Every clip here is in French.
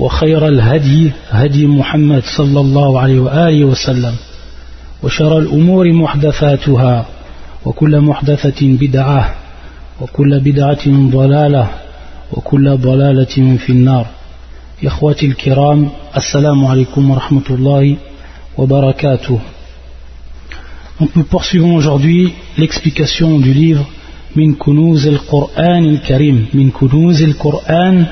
وخير الهدي هدي محمد صلى الله عليه وآله وسلم. وشر الأمور محدثاتها وكل محدثة بدعة وكل بدعة ضلالة وكل ضلالة في النار. إخوتي الكرام السلام عليكم ورحمة الله وبركاته. Donc nous poursuivons aujourd'hui l'explication du livre Min Kunuz al-Qur'an al-Karim. Min Kunuz al-Qur'an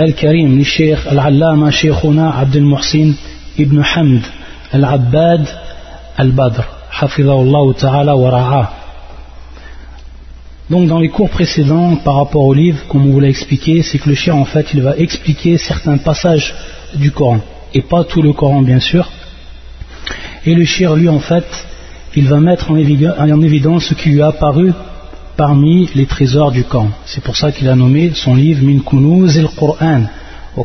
al-Karim للشيخ العلامة شيخنا عبد المحسن ابن حمد العباد البدر حفظه الله تعالى ورعاه Donc dans les cours précédents par rapport au livre, comme on vous l'a expliqué, c'est que le chien en fait il va expliquer certains passages du Coran et pas tout le Coran bien sûr. Et le chien lui en fait il va mettre en évidence ce qui lui a apparu parmi les trésors du Coran. C'est pour ça qu'il a nommé son livre Min Kunuz el-Qur'an.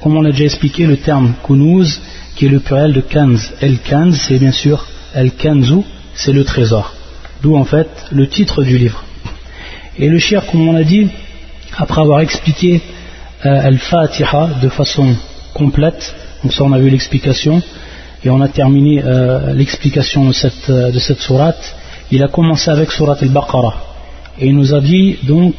Comme on a déjà expliqué, le terme Kunuz, qui est le pluriel de Kanz. El-Kanz, c'est bien sûr El-Kanzu, c'est le trésor. D'où en fait le titre du livre. Et le shir, comme on l'a dit, après avoir expliqué euh, Al-Fatiha de façon complète, donc ça on a vu l'explication, et on a terminé euh, l'explication de cette, euh, de sourate, il a commencé avec surat al-Baqarah. Et il nous a dit donc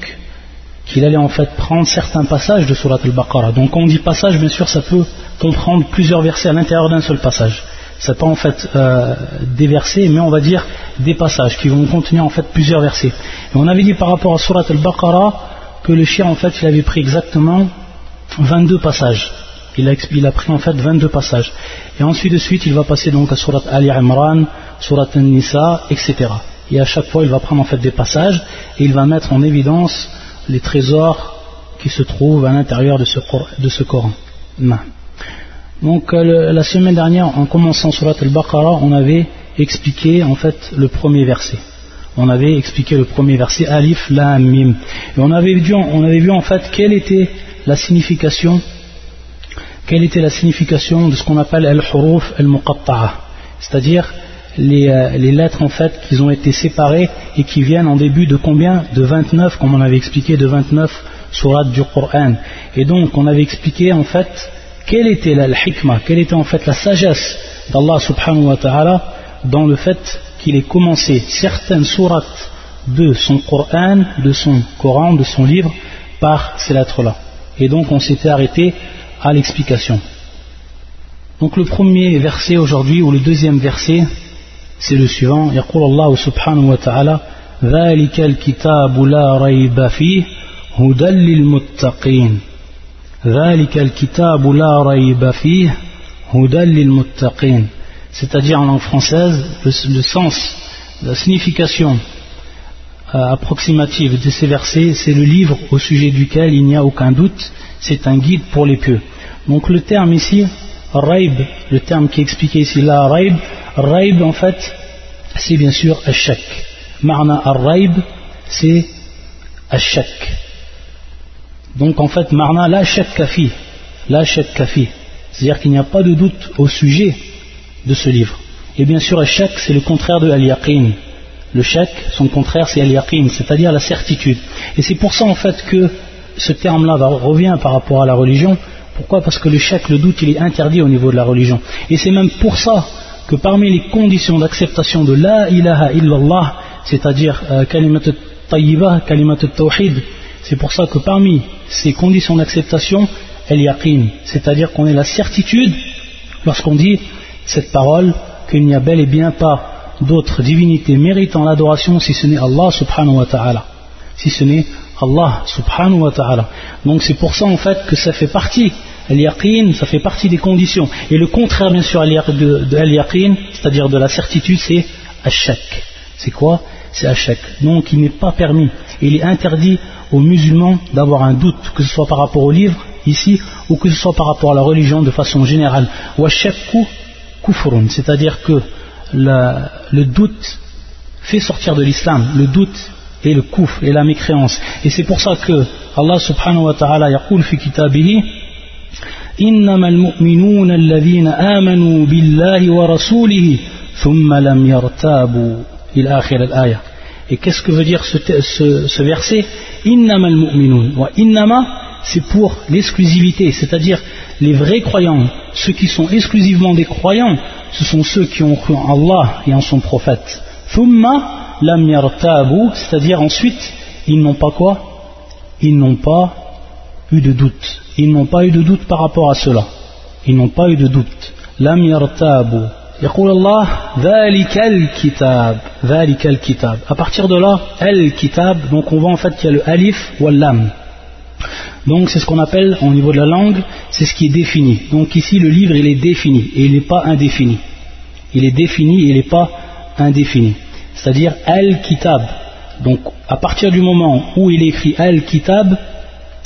qu'il allait en fait prendre certains passages de surat al-Baqarah. Donc quand on dit passage, bien sûr, ça peut comprendre plusieurs versets à l'intérieur d'un seul passage. n'est pas en fait euh, des versets, mais on va dire des passages qui vont contenir en fait plusieurs versets. Et on avait dit par rapport à surat al-Baqarah que le chien en fait il avait pris exactement 22 passages. Il a, il a, pris en fait 22 passages. Et ensuite de suite, il va passer donc à Surat Ali Imran, Surat An-Nisa, etc. Et à chaque fois, il va prendre en fait des passages et il va mettre en évidence les trésors qui se trouvent à l'intérieur de ce, Coran. Donc euh, la semaine dernière, en commençant Surat Al-Baqarah, on avait expliqué en fait le premier verset. On avait expliqué le premier verset, Alif, Lam, Mim. Et on avait vu, on avait vu en fait quelle était la signification quelle était la signification de ce qu'on appelle al-huruf al-muqatta'a, c'est-à-dire les, euh, les, lettres en fait qui ont été séparées et qui viennent en début de combien De 29, comme on avait expliqué, de 29 surat du Coran. Et donc on avait expliqué en fait quelle était la, hikmah, quelle était en fait la sagesse d'Allah subhanahu wa ta'ala dans le fait qu'il ait commencé certaines sourates de son Coran, de son Coran, de son livre, par ces lettres-là. Et donc on s'était arrêté à l'explication. Donc le premier verset aujourd'hui, ou le deuxième verset, c'est le suivant. يقول الله سبحانه وتعالى ذلك الكتاب لا ريب فيه هدى للمتقين ذلك الكتاب لا ريب فيه هدى للمتقين c'est-à-dire en langue française le, le sens la signification euh, approximative de ces versets c'est le livre au sujet duquel il n'y a aucun doute c'est un guide pour les pieux. Donc le terme ici, raib, le terme qui est expliqué ici, la raib, raib en fait, c'est bien sûr ashak. Marna ar-raib, c'est ashak. Donc en fait, marna la shak kafi, shak kafi. C'est-à-dire qu'il n'y a pas de doute au sujet de ce livre. Et bien sûr, ashak, c'est le contraire de al-yaqin. Le shak, son contraire, c'est al-yaqin, c'est-à-dire la certitude. Et c'est pour ça en fait que ce terme-là revient par rapport à la religion. Pourquoi? Parce que le chèque, le doute, il est interdit au niveau de la religion. Et c'est même pour ça que parmi les conditions d'acceptation de la ilaha illallah, c'est-à-dire euh, kalimat tayyiba, kalimat tawhid, c'est pour ça que parmi ces conditions d'acceptation, el yaqin, c'est-à-dire qu'on ait la certitude, lorsqu'on dit cette parole, qu'il n'y a bel et bien pas d'autre divinité méritant l'adoration si ce n'est Allah subhanahu wa ta'ala. Si ce n'est Allah subhanahu wa ta'ala. Donc c'est pour ça en fait que ça fait partie, al-yaqin, ça fait partie des conditions. Et le contraire bien sûr de, al-yaqin, c'est-à-dire de la certitude, c'est ashak. C'est quoi? C'est ashak. Donc il n'est pas permis, il est interdit aux musulmans d'avoir un doute, que ce soit par rapport au livre, ici, ou que ce soit par rapport à la religion de façon générale. C'est-à-dire que le doute fait sortir de l'islam, le doute et le kouf et la mécréance. Et c'est pour ça que Allah subhanahu wa ta'ala yaqul fi kitabihi إنما المؤمنون الذين آمنوا بالله ورسوله ثم لم يرتابوا إلى آخر الآية Et qu'est-ce que veut dire ce, ce, ce verset Innama al-mu'minun. Innama, c'est pour l'exclusivité, c'est-à-dire les vrais croyants, ceux qui sont exclusivement des croyants, ce sont ceux qui ont cru en Allah et en son prophète. Thumma lam yartabu, c'est-à-dire ensuite, ils n'ont pas quoi Ils n'ont pas eu de doute. Ils n'ont pas eu de doute par rapport à cela. Ils n'ont pas eu de doute. Lam yartabu. يقول الله ذلك الكتاب ذلك الكتاب à partir de là al-kitab donc on voit en fait qu'il y a le alif ou lam donc c'est ce qu'on appelle au niveau de la langue c'est ce qui est défini donc ici le livre il est défini et il n'est pas indéfini il est défini et il n'est pas indéfini c'est-à-dire al-kitab donc à partir du moment où il est écrit al-kitab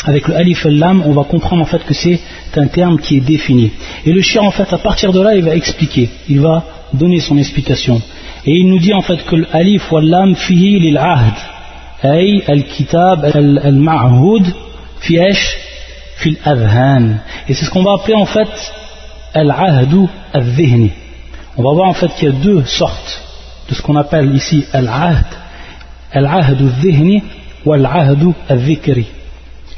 avec le alif et lam, on va comprendre en fait que c'est un terme qui est défini. Et le shir en fait, à partir de là, il va expliquer, il va donner son explication. Et il nous dit en fait que l'alif ou lam fihi lil ahd, ay al-kitab al-ma'hud fi fil adhan. Et c'est ce qu'on va appeler en fait al-ahdu al-dhihni. On va voir en fait qu'il y a deux sortes de ce qu'on appelle ici al-ahd, al-ahdu al-dhihni ou al-ahdu al-dhikri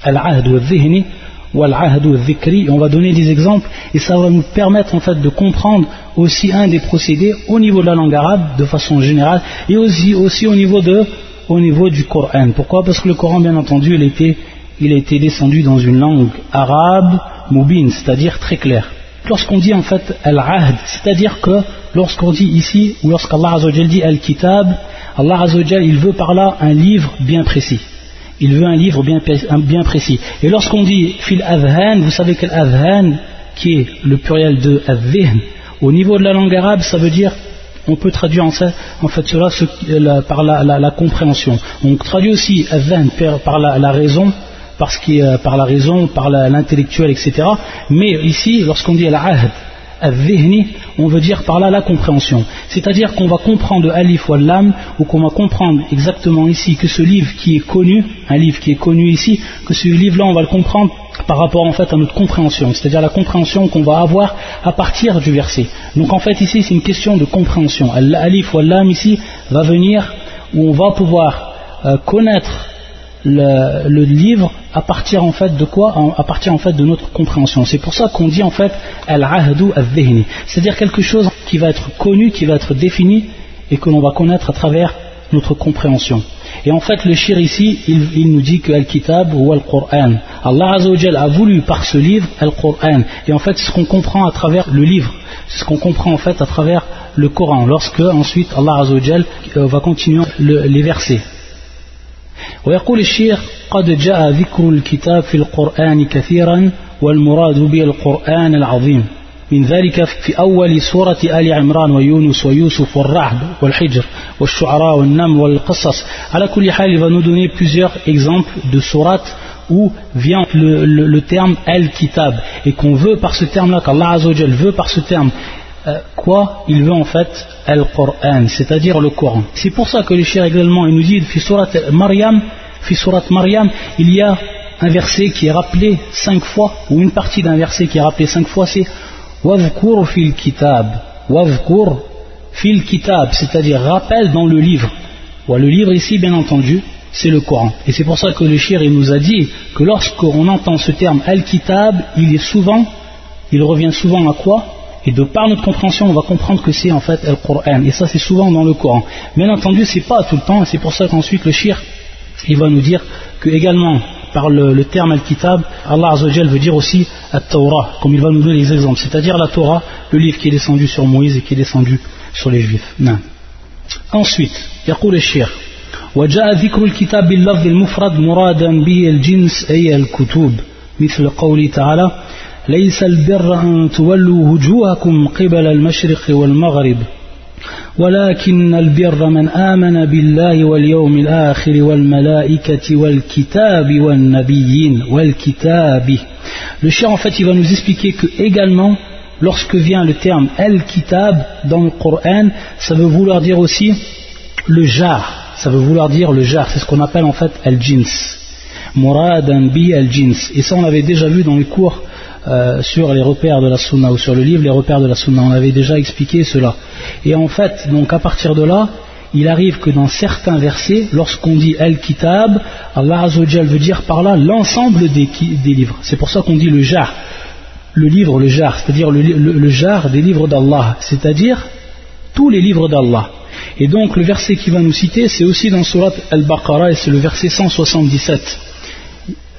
al-ahd al-dhihni ou al-ahd al-dhikri. On va donner des exemples et ça va nous permettre en fait de comprendre aussi un des procédés au niveau de la langue arabe de façon générale et aussi, aussi au, niveau de, au niveau du Coran. Pourquoi? Parce que le Coran, bien entendu, il, était, il a été descendu dans une langue arabe mubin, c'est-à-dire très claire. Lorsqu'on dit en fait al-ahd, c'est-à-dire que lorsqu'on dit ici, ou lorsqu'Allah dit al-kitab, Allah il veut par là un livre bien précis il veut un livre bien, précis. Et lorsqu'on dit fil adhan, vous savez que l'adhan, qui est le pluriel de adhihn, au niveau de la langue arabe, ça veut dire, on peut traduire en, fait cela par la, compréhension. On traduit aussi adhan par la, raison, parce par la raison, par l'intellectuel, etc. Mais ici, lorsqu'on dit al-ahd, on veut dire par là la compréhension. C'est-à-dire qu'on va comprendre alif ou lam, ou qu'on va comprendre exactement ici que ce livre qui est connu, un livre qui est connu ici, que ce livre-là on va le comprendre par rapport en fait à notre compréhension, c'est-à-dire la compréhension qu'on va avoir à partir du verset. Donc en fait ici c'est une question de compréhension. Alif ou lam ici va venir où on va pouvoir euh, connaître le, livre à partir en fait de quoi À partir en fait de notre compréhension. C'est pour ça qu'on dit en fait al-ahdu al-dhihni, c'est-à-dire quelque chose qui va être connu, qui va être défini et que l'on va connaître à travers notre compréhension. Et en fait, le shir ici, il, nous dit que Al-Kitab ou Al-Qur'an. Allah a voulu par ce livre Al-Qur'an. Et en fait, c'est ce qu'on comprend à travers le livre. C'est ce qu'on comprend en fait à travers le Coran. Lorsque ensuite Allah euh, va continuer les versets. ويقول الشيخ قد جاء ذكر الكتاب في القرآن كثيرا والمراد به القرآن العظيم. من ذلك في أول سورة آل عمران ويونس ويوسف والرعد والحجر والشعراء والنمل والقصص. على كل حال il va nous donner plusieurs exemples de sourates où vient le, le, le terme al-kitab et qu'on veut par ce terme là qu'Allah Azzawajal veut par ce terme. Euh, quoi il veut en fait Al-Qur'an, c'est-à-dire le Coran. C'est pour ça que le cher également nous dit surat Maryam, surat Maryam, il y a un verset qui est rappelé cinq fois, ou une partie d'un verset qui est rappelé cinq fois, c'est Wavkur fil kitab, Wavkur fil kitab, c'est-à-dire rappel dans le livre. le livre ici, bien entendu, c'est le Coran. Et c'est pour ça que le shir nous a dit que lorsqu'on entend ce terme Al-Kitab, il est souvent, il revient souvent à quoi? et de par notre compréhension, on va comprendre que c'est en fait le Coran. Et ça, c'est souvent dans le Coran. Bien entendu, c'est pas tout le temps, et c'est pour ça qu'ensuite le shir, il va nous dire que également, par le, terme Al-Kitab, Allah Azzawajal veut dire aussi At-Torah, comme il va nous donner des exemples. C'est-à-dire la Torah, le livre qui est descendu sur Moïse et qui est descendu sur les Juifs. Non. Ensuite, يقول الشيخ وجاء ذكر الكتاب باللفظ المفرد مرادا به الجنس أي الكتب مثل قوله تعالى ليس البر أن تولوا وجوهكم قبل المشرق والمغرب ولكن البر من آمن بالله واليوم الآخر والملائكة والكتاب والنبيين والكتاب Le cher en fait il va nous expliquer que également lorsque vient le terme al-kitab dans le Coran, ça veut vouloir dire aussi le jar, ça veut vouloir dire le jar, c'est ce qu'on appelle en fait al-jins. Muradan bi al-jins. Et ça on l'avait déjà vu dans les cours euh, sur les repères de la sunna ou sur le livre les repères de la sunna, on avait déjà expliqué cela. Et en fait, donc à partir de là, il arrive que dans certains versets, lorsqu'on dit al-kitab, Allah Azzawajal veut dire par là l'ensemble des, livres. C'est pour ça qu'on dit le jar, le livre, le jar, c'est-à-dire le, jar des livres d'Allah, c'est-à-dire tous les livres d'Allah. Et donc le verset qui va nous citer, c'est aussi dans Surat Al-Baqarah et c'est le verset 177.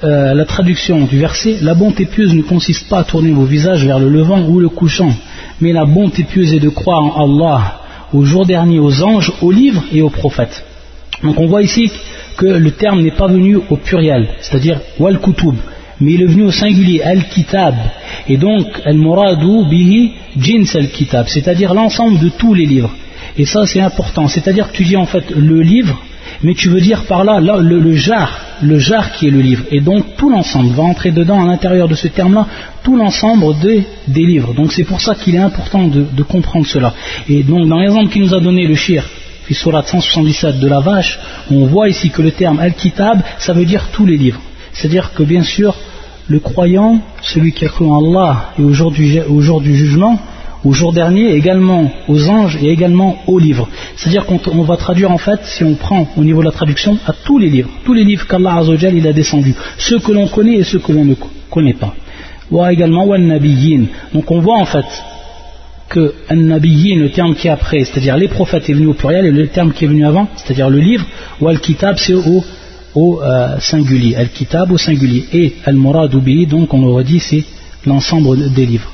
Euh, la traduction du verset, la bonté pieuse ne consiste pas à tourner vos visages vers le levant ou le couchant, mais la bonté pieuse est de croire en Allah au jour dernier, aux anges, aux livres et aux prophètes. Donc on voit ici que le terme n'est pas venu au pluriel, c'est-à-dire wal kutub, mais il est venu au singulier al-kitab. Et donc al-muradu bihi jins al-kitab, c'est-à-dire l'ensemble de tous les livres. Et ça c'est important, c'est-à-dire que tu dis en fait le livre, mais tu veux dire par là, le, le jar, le jar qui est le livre. Et donc tout l'ensemble va entrer dedans à l'intérieur de ce terme-là, tout l'ensemble des, livres. Donc c'est pour ça qu'il est important de, comprendre cela. Et donc dans l'exemple qu'il nous a donné le shir, surat 177 de la vache, on voit ici que le terme al-kitab, ça veut dire tous les livres. C'est-à-dire que bien sûr, le croyant, celui qui a cru en Allah et au jour du jugement, au jour dernier, également aux anges et également aux livres. C'est-à-dire qu'on va traduire en fait, si on prend au niveau de la traduction, à tous les livres, tous les livres qu'Allah Azzawajal il a descendus, ceux que l'on connaît et ceux que l'on ne connaît pas. Ou également wa Donc on voit en fait que an-nabiyyin, le terme qui est après, c'est-à-dire les prophètes est venu au pluriel et le terme qui est venu avant, c'est-à-dire le livre, ou al-kitab c'est au, au euh, singulier, al-kitab au singulier et al-murad donc on aurait dit c'est l'ensemble des livres.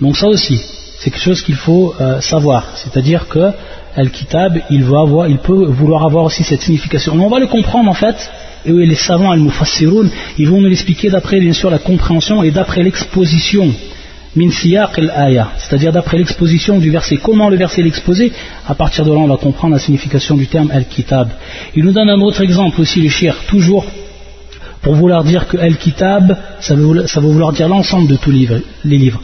Donc ça aussi, c'est quelque chose qu'il faut euh, savoir. C'est-à-dire que Al-Kitab, il, peut vouloir avoir aussi cette signification. on va le comprendre en fait, et les savants Al-Mufassirun, ils vont nous l'expliquer d'après bien sûr la compréhension et d'après l'exposition. Min al-aya, c'est-à-dire d'après l'exposition du verset. Comment le verset est exposé? À partir de là, on va comprendre la signification du terme Al-Kitab. Il nous donne un autre exemple aussi, le shir, toujours pour vouloir dire que Al-Kitab, ça veut, vouloir dire l'ensemble de tous les livres. Les livres.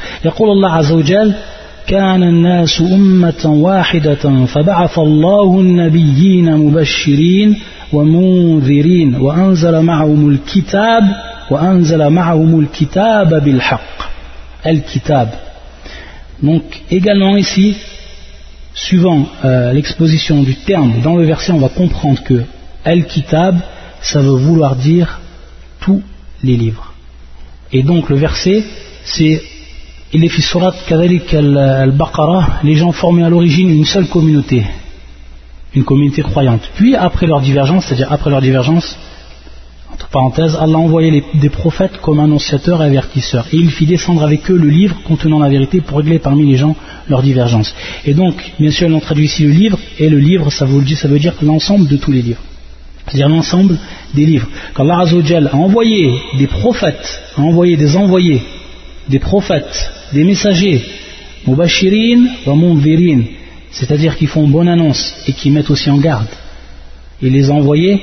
كان الناس أمة واحدة فبعث الله النبيين مبشرين ومنذرين وأنزل معهم الكتاب وأنزل معهم الكتاب بالحق الكتاب donc également ici suivant euh, l'exposition du terme dans le verset on va comprendre que al-kitab ça veut vouloir dire tous les livres et donc le verset c'est il est surat al-Baqarah, les gens formaient à l'origine une seule communauté, une communauté croyante. Puis après leur divergence, c'est-à-dire après leur divergence, entre parenthèses, Allah envoyait des prophètes comme annonciateurs et avertisseurs. Et il fit descendre avec eux le livre contenant la vérité pour régler parmi les gens leur divergence. Et donc, bien sûr, on traduit ici le livre, et le livre, ça veut, ça veut dire l'ensemble de tous les livres. C'est-à-dire l'ensemble des livres. Quand Allah a envoyé des prophètes, a envoyé des envoyés, des prophètes des messagers, mubashirin wa c'est-à-dire qui font bonne annonce et qui mettent aussi en garde. Il les a envoyés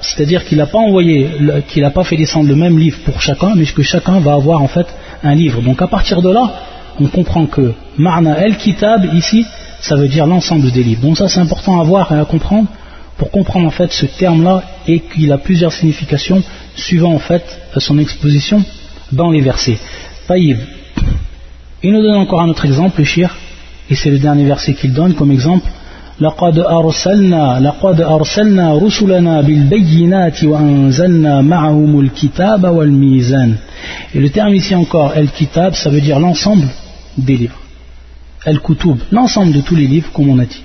c'est-à-dire qu'il n'a pas envoyé, qu'il n'a pas fait descendre le même livre pour chacun, mais que chacun va avoir en fait un livre. Donc à partir de là, on comprend que Marna el Kitab ici, ça veut dire l'ensemble des livres. Donc ça c'est important à voir et à comprendre pour comprendre en fait ce terme-là et qu'il a plusieurs significations suivant en fait son exposition dans les versets. Taïb. Il nous donne encore un autre exemple, le shir, et c'est le dernier verset qu'il donne comme exemple. لقد أرسلنا لقد أرسلنا رسلنا بالبينات وأنزلنا معهم الكتاب والميزان. Et le terme ici encore, el-kitab, ça veut dire l'ensemble des livres. El-kutub, l'ensemble de tous les livres, comme on a dit.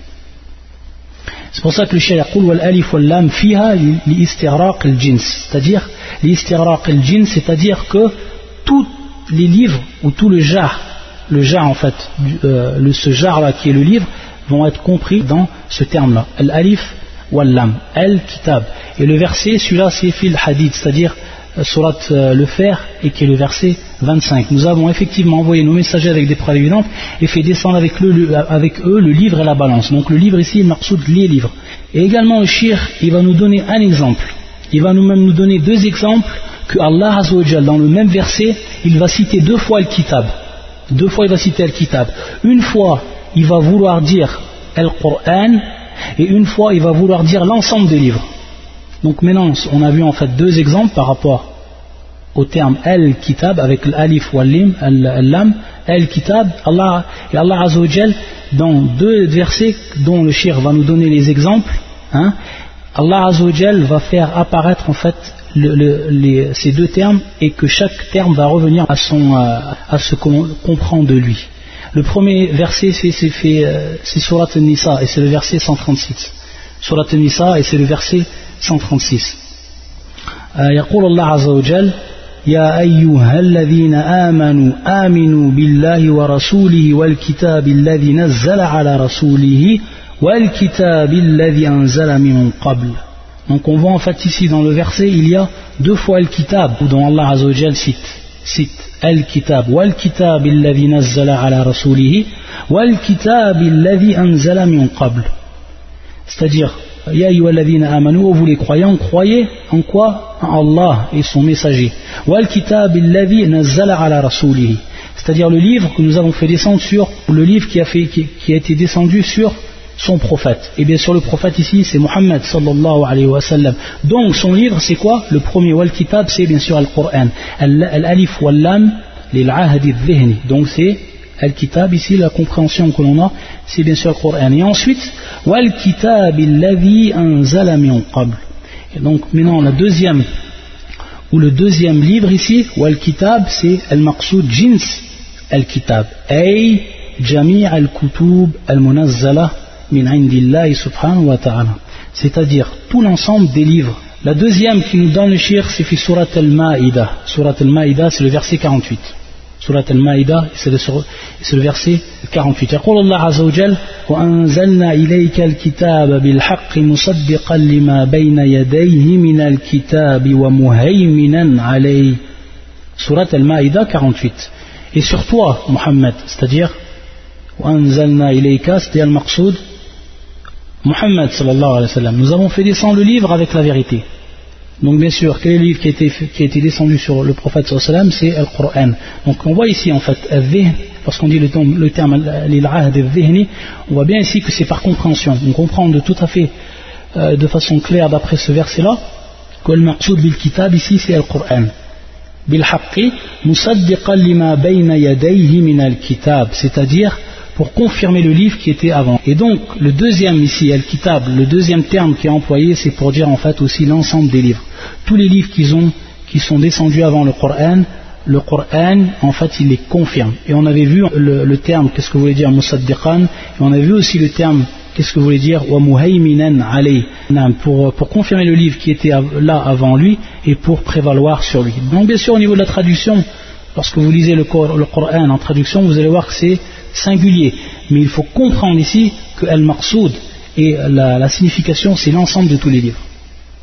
C'est pour ça que le shir yaqul wal alif wal lam fiha li istiraq al jins, c'est-à-dire li istiraq al jins, c'est-à-dire que tous les livres ou tout le jar, le jar en fait, euh, ce jar là qui est le livre, vont être compris dans ce terme-là. Al-alif wal-lam, al-kitab. Et le verset, celui-là, c'est fil hadith, c'est-à-dire euh, surat euh, le fer, et qui est le verset 25. Nous avons effectivement envoyé nos messagers avec des preuves et fait descendre avec, eux le livre et la balance. Donc le livre ici, il les livres. Et également le shir, il va nous donner un exemple. Il va nous même nous donner deux exemples que Allah dans le même verset, il va citer deux fois le kitab. Deux fois il va citer le kitab. Une fois, il va vouloir dire Coran et une fois, il va vouloir dire l'ensemble des livres. Donc maintenant, on a vu en fait deux exemples par rapport au terme al-kitab avec l'alif ou al-lam, al-kitab, Allah, et Allah Azzawajal, dans deux versets dont le shir va nous donner les exemples, hein, Allah Azzawajal va faire apparaître en fait ces deux termes et que chaque terme va revenir à, son, à, ce qu'on comprend de lui. Le premier verset, c'est euh, Surat Nisa et c'est le verset 136. Surat Nisa et c'est le verset 136. يقول الله عز وجل يا أيها الذين آمنوا آمنوا بالله ورسوله والكتاب الذي نزل على رسوله donc on voit en fait ici dans le verset, il y a deux fois Al-Kitab, ou dont Allah Azzawajal cite, cite Al-Kitab, Wal-Kitab alladhi nazzala ala rasulihi, Wal-Kitab alladhi anzala min qabl. C'est-à-dire, Ya ayyuhalladhina amanu, vous les croyants, croyez en quoi? En Allah et son messager. Wal-Kitab alladhi nazzala ala rasulihi. C'est-à-dire le livre que nous avons fait descendre sur, le livre qui a, qui a été descendu sur son prophète. Et bien sûr, le prophète ici, c'est Muhammad sallallahu alayhi wa sallam. Donc, son livre, c'est quoi? Le premier wal kitab, c'est bien sûr Al-Qur'an. Al-Alif wal-Lam, dhihni. Donc, c'est Al-Kitab, ici, la compréhension que l'on a, c'est bien sûr le Qur'an. Et ensuite, wal kitab alladhi anzala min qabl. Et donc, maintenant, la deuxième, ou le deuxième livre ici, wal kitab, c'est Al-Maqsoud Jins Al-Kitab. Ay, Jami' al-Kutub al-Munazzala c'est-à-dire tout l'ensemble des livres. La deuxième qui nous donne le shir, c'est Surat al-Ma'ida. Surat al-Ma'ida, c'est le verset 48. Surat al-Ma'ida, c'est le, verset 48. يقول الله عز وجل وأنزلنا إليك الكتاب بالحق مصدقا لما بين يديه من الكتاب ومهيمنا عليه Surat al-Ma'ida 48. Et sur toi, Muhammad, c'est-à-dire وأنزلنا إليك, c'est-à-dire le maqsoud, Muhammad sallallahu alayhi wa nous avons fait descendre le livre avec la vérité. Donc bien sûr, quel est le livre qui a été, qui a été descendu sur le prophète sallallahu C'est le Coran. Donc on voit ici en fait, lorsqu'on dit le, terme, terme on voit bien ici que c'est par compréhension. On comprend de tout à fait, euh, de façon claire d'après ce verset-là, que le maqsoud bil kitab ici c'est le Coran. Bil haqqi musaddiqan lima bayna yadayhi min al kitab, c'est-à-dire pour confirmer le livre qui était avant. Et donc, le deuxième ici, Al-Kitab, le deuxième terme qui est employé, c'est pour dire en fait aussi l'ensemble des livres. Tous les livres qui, ont, qui sont descendus avant le Coran, le Coran, en fait, il les confirme. Et on avait vu le, terme, qu'est-ce que voulait dire Musaddiqan, et on avait vu aussi le terme, qu'est-ce que voulait dire Wa alayh, pour, pour confirmer le livre qui était là avant lui et pour prévaloir sur lui. Donc, bien sûr, au niveau de la traduction, lorsque vous lisez le, le Coran en traduction, vous allez voir que c'est singulier. Mais il faut comprendre ici que Al-Maqsoud et la, signification, c'est l'ensemble de tous les livres.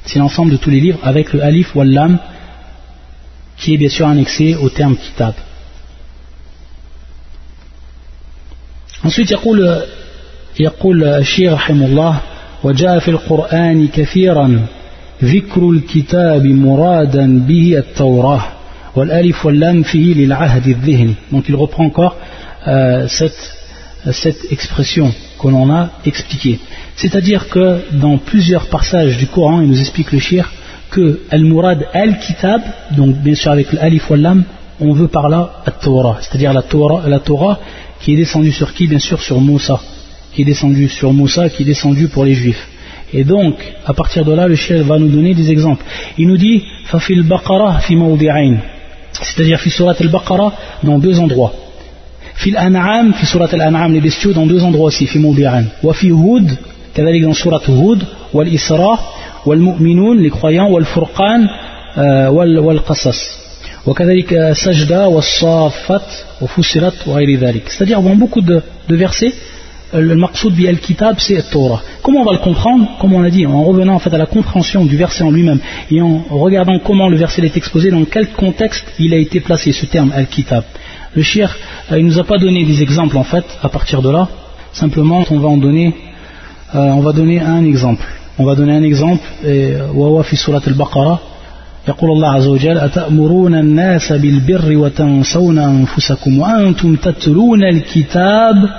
C'est l'ensemble de tous les livres avec le alif ou lam qui est bien sûr annexé au terme kitab. Ensuite, يقول يقول الشيخ رحمه الله وجاء في القرآن كثيرا ذكر الكتاب مرادا به التوراة والألف واللام فيه للعهد الذهني donc il reprend encore euh, cette, expression que l'on a expliquée. C'est-à-dire que dans plusieurs passages du Coran, il nous explique le shir que Al-Murad Al-Kitab, donc bien sûr avec l'Alif Lam, on veut par là la Torah, c'est-à-dire la Torah, la Torah qui est descendue sur qui Bien sûr sur Moussa, qui est descendue sur Moussa, qui est descendue pour les Juifs. Et donc, à partir de là, le shir va nous donner des exemples. Il nous dit, Fafil Baqarah fi C'est-à-dire, fi surat al-Baqarah, dans deux endroits. Fi al-An'am, fi surat al-An'am, les bestiaux, dans deux endroits aussi, fi Moubi'an. Wa fi Hud, كذلك dans surat Hud, wal Isra, wal Mu'minun, les croyants, wal Furqan, wal, wal Qasas. وكذلك سجدة والصافات وفسرت وغير ذلك. C'est-à-dire, dans beaucoup de, de versets, le maqsoud bi al-kitab c'est Torah. Comment on va le comprendre Comme on a dit, en revenant en fait à la compréhension du verset en lui-même et en regardant comment le verset est exposé, dans quel contexte il a été placé ce terme al-kitab. Le shir, euh, il ne nous a pas donné des exemples en fait à partir de là. Simplement, on va en donner, euh, on va donner un exemple. On va donner un exemple. Et, euh, fi surat al-Baqarah. يقول الله عز وجل أتأمرون الناس بالبر وتنسون أنفسكم وأنتم تتلون الكتاب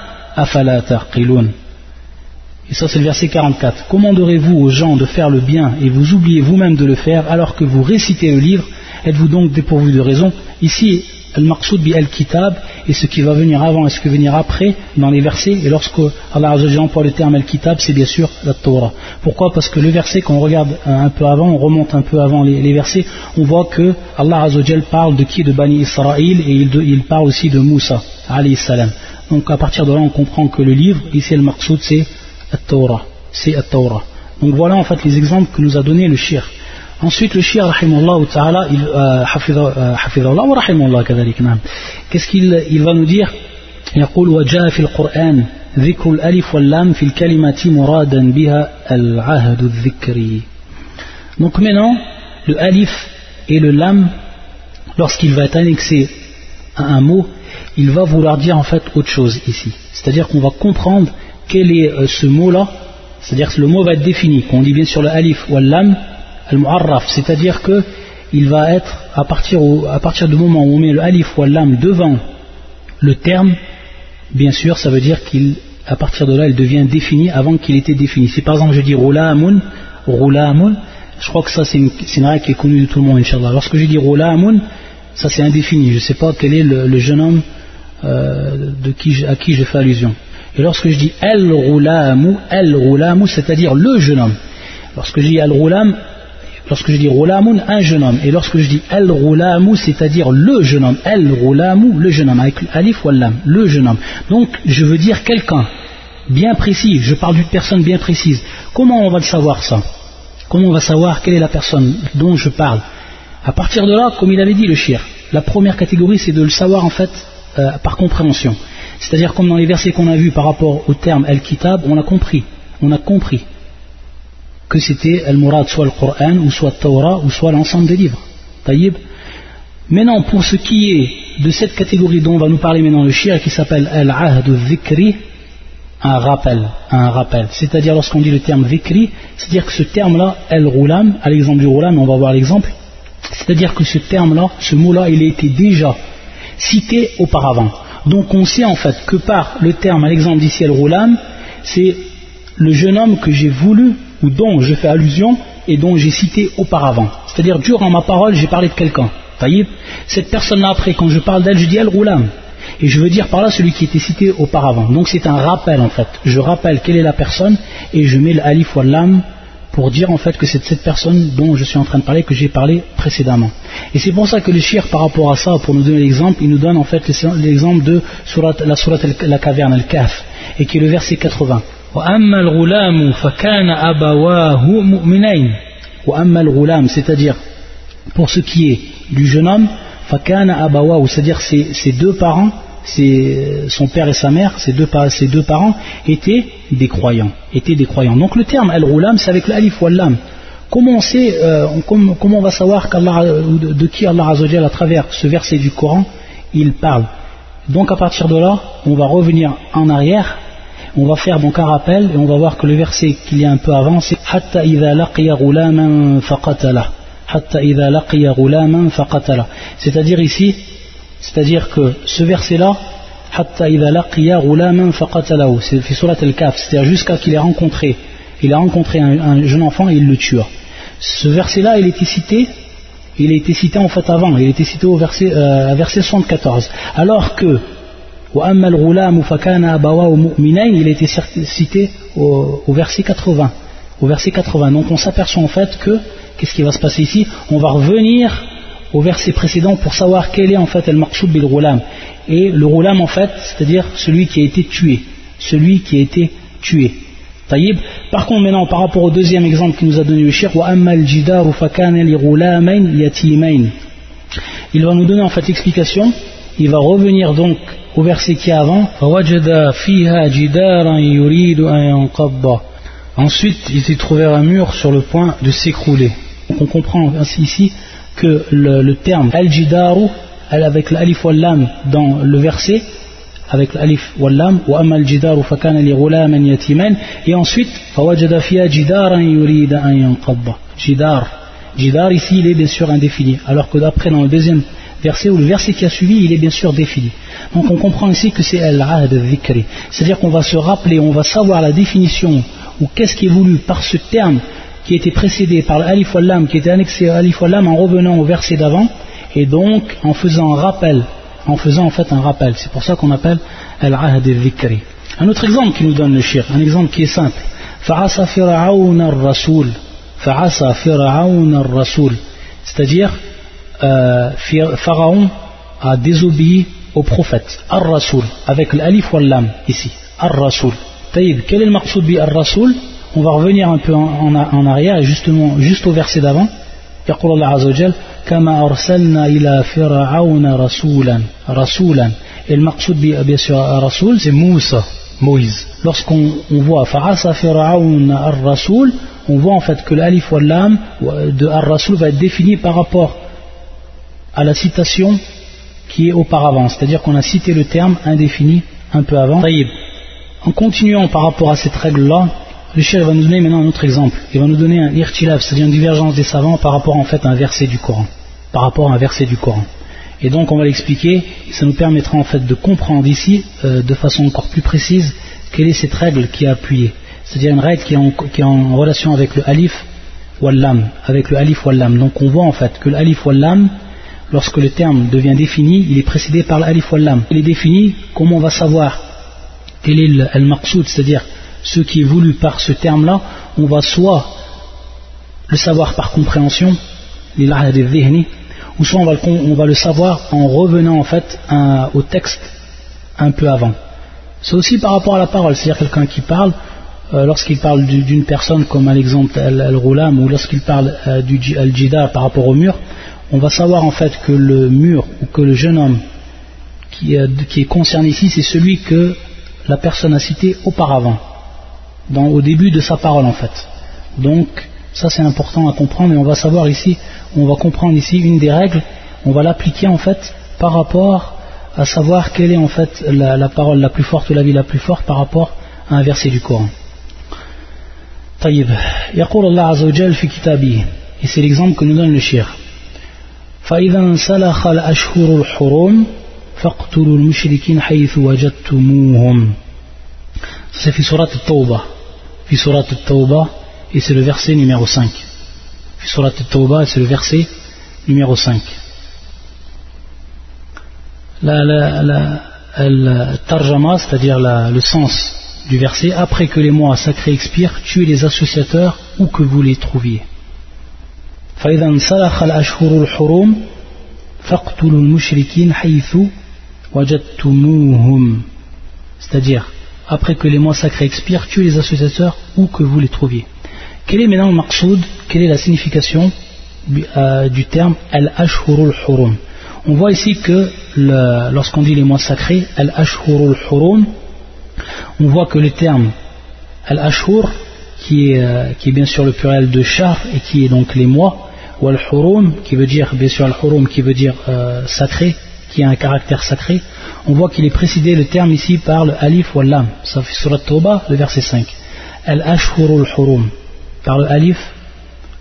et ça, c'est le verset 44. Commanderez-vous aux gens de faire le bien et vous oubliez vous-même de le faire alors que vous récitez le livre? Êtes-vous donc dépourvu de raison? Ici, al-maqsoud bi al-kitab et ce qui va venir avant et ce qui va venir après dans les versets. Et lorsque Allah Azzawajal emploie le terme al-kitab, c'est bien sûr la Torah. Pourquoi? Parce que le verset, quand on regarde un peu avant, on remonte un peu avant les, versets, on voit que Allah Azzawajal parle de qui? De Bani Israël et il, parle aussi de Moussa, salam. Donc à partir de là, on comprend que le livre, ici al-maqsoud, c'est la Torah. C'est la Torah. Donc voilà en fait les exemples que nous a donné le shir. Ensuite, le shia, rahimahullah ta'ala, il, hafidhahullah wa rahimahullah kadhalik, qu'est-ce qu'il il va nous dire يقول وجاء في القرآن ذكر الألف واللام في الكلمة مرادا بها العهد الذكري Donc maintenant, le alif et le lam, lorsqu'il va être annexé à un mot, il va vouloir dire en fait autre chose ici. C'est-à-dire qu'on va comprendre quel est euh, ce mot-là, c'est-à-dire que le mot va être défini. Quand on dit bien sur le alif ou lam, al-mu'arraf, c'est-à-dire que il va être à partir, à partir du moment où on met le alif ou l'âme devant le terme, bien sûr, ça veut dire qu'à partir de là, il devient défini avant qu'il était défini. Si par exemple je dis roula'amun, roula'amun, je crois que ça c'est une, règle qui est connue de tout le monde, Inch'Allah. Lorsque je dis roula'amun, ça c'est indéfini. Je ne sais pas quel est le, jeune homme euh, de qui, à qui je fais allusion. Et lorsque je dis el roula'amu, c'est-à-dire le jeune homme. Lorsque je dis al roulam, Lorsque je dis roulamoun, un jeune homme. Et lorsque je dis al roulamou, c'est-à-dire le jeune homme. al roulamou, le jeune homme, avec alif ou lam, le jeune homme. Donc, je veux dire quelqu'un bien précis. Je parle d'une personne bien précise. Comment on va le savoir ça? Comment on va savoir quelle est la personne dont je parle? À partir de là, comme il avait dit le shir, la première catégorie, c'est de le savoir en fait euh, par compréhension. C'est-à-dire comme dans les versets qu'on a vus par rapport au terme al-kitab, on a compris. On a compris que c'était Al-Murad, soit le Coran, ou soit le Torah, ou soit l'ensemble des livres. Taïb. Maintenant, pour ce qui est de cette catégorie dont on va nous parler maintenant le shir, qui s'appelle Al-Ahd Zikri, un rappel, un rappel. C'est-à-dire lorsqu'on dit le terme Zikri, c'est-à-dire que ce terme-là, Al-Roulam, à l'exemple du Roulam, on va voir l'exemple, c'est-à-dire que ce terme-là, ce mot-là, il a été déjà cité auparavant. Donc on sait en fait que par le terme, à l'exemple d'ici Al-Roulam, c'est le jeune homme que j'ai voulu ou dont je fais allusion et dont j'ai cité auparavant. C'est-à-dire, durant ma parole, j'ai parlé de quelqu'un. Cette personne-là, après, quand je parle d'elle, je dis Al-Roulam. Et je veux dire par là celui qui était cité auparavant. Donc c'est un rappel en fait. Je rappelle quelle est la personne et je mets l'alif ou l'âme pour dire en fait que c'est cette personne dont je suis en train de parler, que j'ai parlé précédemment. Et c'est pour ça que le shir par rapport à ça, pour nous donner l'exemple, il nous donne en fait l'exemple de la surat la caverne, al-Kaf, et qui est le verset 80. وأما الغلام فكان أبواه مؤمنين وأما الغلام c'est-à-dire pour ce qui est du jeune homme فكان أبواه c'est-à-dire ses, ses deux parents ses, son père et sa mère ses deux, ses deux parents étaient des croyants étaient des croyants donc le terme al-ghulam c'est avec l'alif ou l'am comment on sait euh, comment, comment on va savoir de, de qui Allah Azzawajal à travers ce verset du Coran il parle donc à partir de là on va revenir en arrière on va faire donc un rappel et on va voir que le verset qu'il y a un peu avant c'est Hatta C'est-à-dire ici, c'est-à-dire que ce verset-là, Hatta c'est surat al-Kaf, c'est-à-dire jusqu'à qu'il ait rencontré, il a rencontré un, jeune enfant et il le tua. Ce verset-là, il était cité, il a été cité en fait avant, il a été cité au verset, euh, verset 74. Alors que il a été cité au, verset 80. Au verset 80. Donc on s'aperçoit en fait que, qu'est-ce qui va se passer ici? On va revenir au verset précédent pour savoir quel est en fait el maqsoud bil roulam. Et le roulam en fait, c'est-à-dire celui qui a été tué. Celui qui a été tué. Taïb. Par contre maintenant par rapport au deuxième exemple qu'il nous a donné le shir, il va nous donner en fait l'explication, il va revenir donc au verset qui est avant Ensuite, il s'est trouvé un mur sur le point de s'écrouler. On comprend ainsi ici que le, terme al-jidaru, avec l'alif wal lam dans le verset, avec l'alif wal lam, wa amal jidaru fakana li ghulaman yatiman, et ensuite, fawajada fiha jidaran yurida an yanqadda. Jidar, Jidar ici il est bien sûr indéfini, alors que d'après dans le deuxième verset ou le verset qui a suivi, il est bien sûr défini. Donc on comprend ici que c'est al de Vikri. C'est-à-dire qu'on va se rappeler, on va savoir la définition ou qu'est-ce qui est voulu par ce terme qui était précédé par l'alif lam qui était annexé à l'alif lam en revenant au verset d'avant et donc en faisant un rappel, en faisant en fait un rappel. C'est pour ça qu'on appelle al de Vikri. Un autre exemple qui nous donne le shir, un exemple qui est simple. Fa'asa fir'aun ar-rasul. Fa'asa fir'aun ar-rasul. C'est-à-dire euh, Pharaon a désobéi au prophète Ar-Rasoul avec l'alif ou lam ici Ar-Rasoul Taïb, quel est le maqsoud bi Ar-Rasoul on va revenir un peu en, en, en arrière justement juste au verset d'avant يقول الله عز وجل كما أرسلنا إلى فرعون رسولا رسولا et le maqsoud bien sûr Rasoul c'est Moussa Moïse. Lorsqu'on voit Fa'asa Fir'aun ar-Rasoul, on voit en fait que l'alif ou l'âme de ar-Rasoul va être défini par rapport à la citation qui est auparavant. C'est-à-dire qu'on a cité le terme indéfini un peu avant. En continuant par rapport à cette règle-là, le chef va nous donner maintenant un autre exemple. Il va nous donner un irtilaf, c'est-à-dire une divergence des savants par rapport en fait à un verset du Coran. Par rapport à un verset du Coran. Et donc on va l'expliquer, ça nous permettra en fait de comprendre ici, euh, de façon encore plus précise, quelle est cette règle qui est appuyée. C'est-à-dire une règle qui est, en, relation avec le alif ou lam, avec le alif lam. Donc on voit en fait que l'alif ou lam, lorsque le terme devient défini, il est précédé par l'alif lam. Il est défini, comment on va savoir quel est le maqsoud, c'est-à-dire ce qui est voulu par ce terme-là, on va soit le savoir par compréhension, ou soit on va, le, savoir en revenant en fait au texte un peu avant. C'est aussi par rapport à la parole, c'est-à-dire quelqu'un qui parle, euh, lorsqu'il parle d'une personne comme à l'exemple Al-Roulam ou lorsqu'il parle euh, du Al-Jida par rapport au mur, on va savoir en fait que le mur ou que le jeune homme qui, est concerné ici, c'est celui que la personne a cité auparavant, au début de sa parole en fait. Donc, ça c'est important à comprendre et on va savoir ici, on va comprendre ici une des règles, on va l'appliquer en fait par rapport à savoir quelle est en fait la, parole la plus forte ou la vie la plus forte par rapport à un verset du Coran. طيب يقول الله عز وجل في كتابه et c'est l'exemple que nous donne le shir فإذا انسلخ الأشهر الحرم فاقتلوا المشركين حيث وجدتموهم c'est في سورة التوبة في سورة التوبة et c'est le verset numéro 5. Surat Tawbah, c'est le verset numéro 5. La, la, la, tarjama, c'est-à-dire le sens du verset, après que les mois sacrés expirent, tuez les associateurs où que vous les trouviez. c'est-à-dire après que les mois sacrés expirent, tuez les associateurs où que vous les trouviez. Quel est maintenant le maqsoud? Quelle est la signification euh, du terme al-ashhurul hurum? On voit ici que lorsqu'on dit les mois sacrés, al-ashhurul hurum, on voit que le terme al-ashhur, qui, euh, qui est, bien sûr le pluriel de shahr et qui est donc les mois, ou al-hurum, qui veut dire, bien sûr al-hurum, qui veut dire euh, sacré, qui a un caractère sacré, on voit qu'il est précédé le terme ici par le alif ou lam. Ça fait sur Tawbah, le verset 5. Al-ashhurul hurum par le alif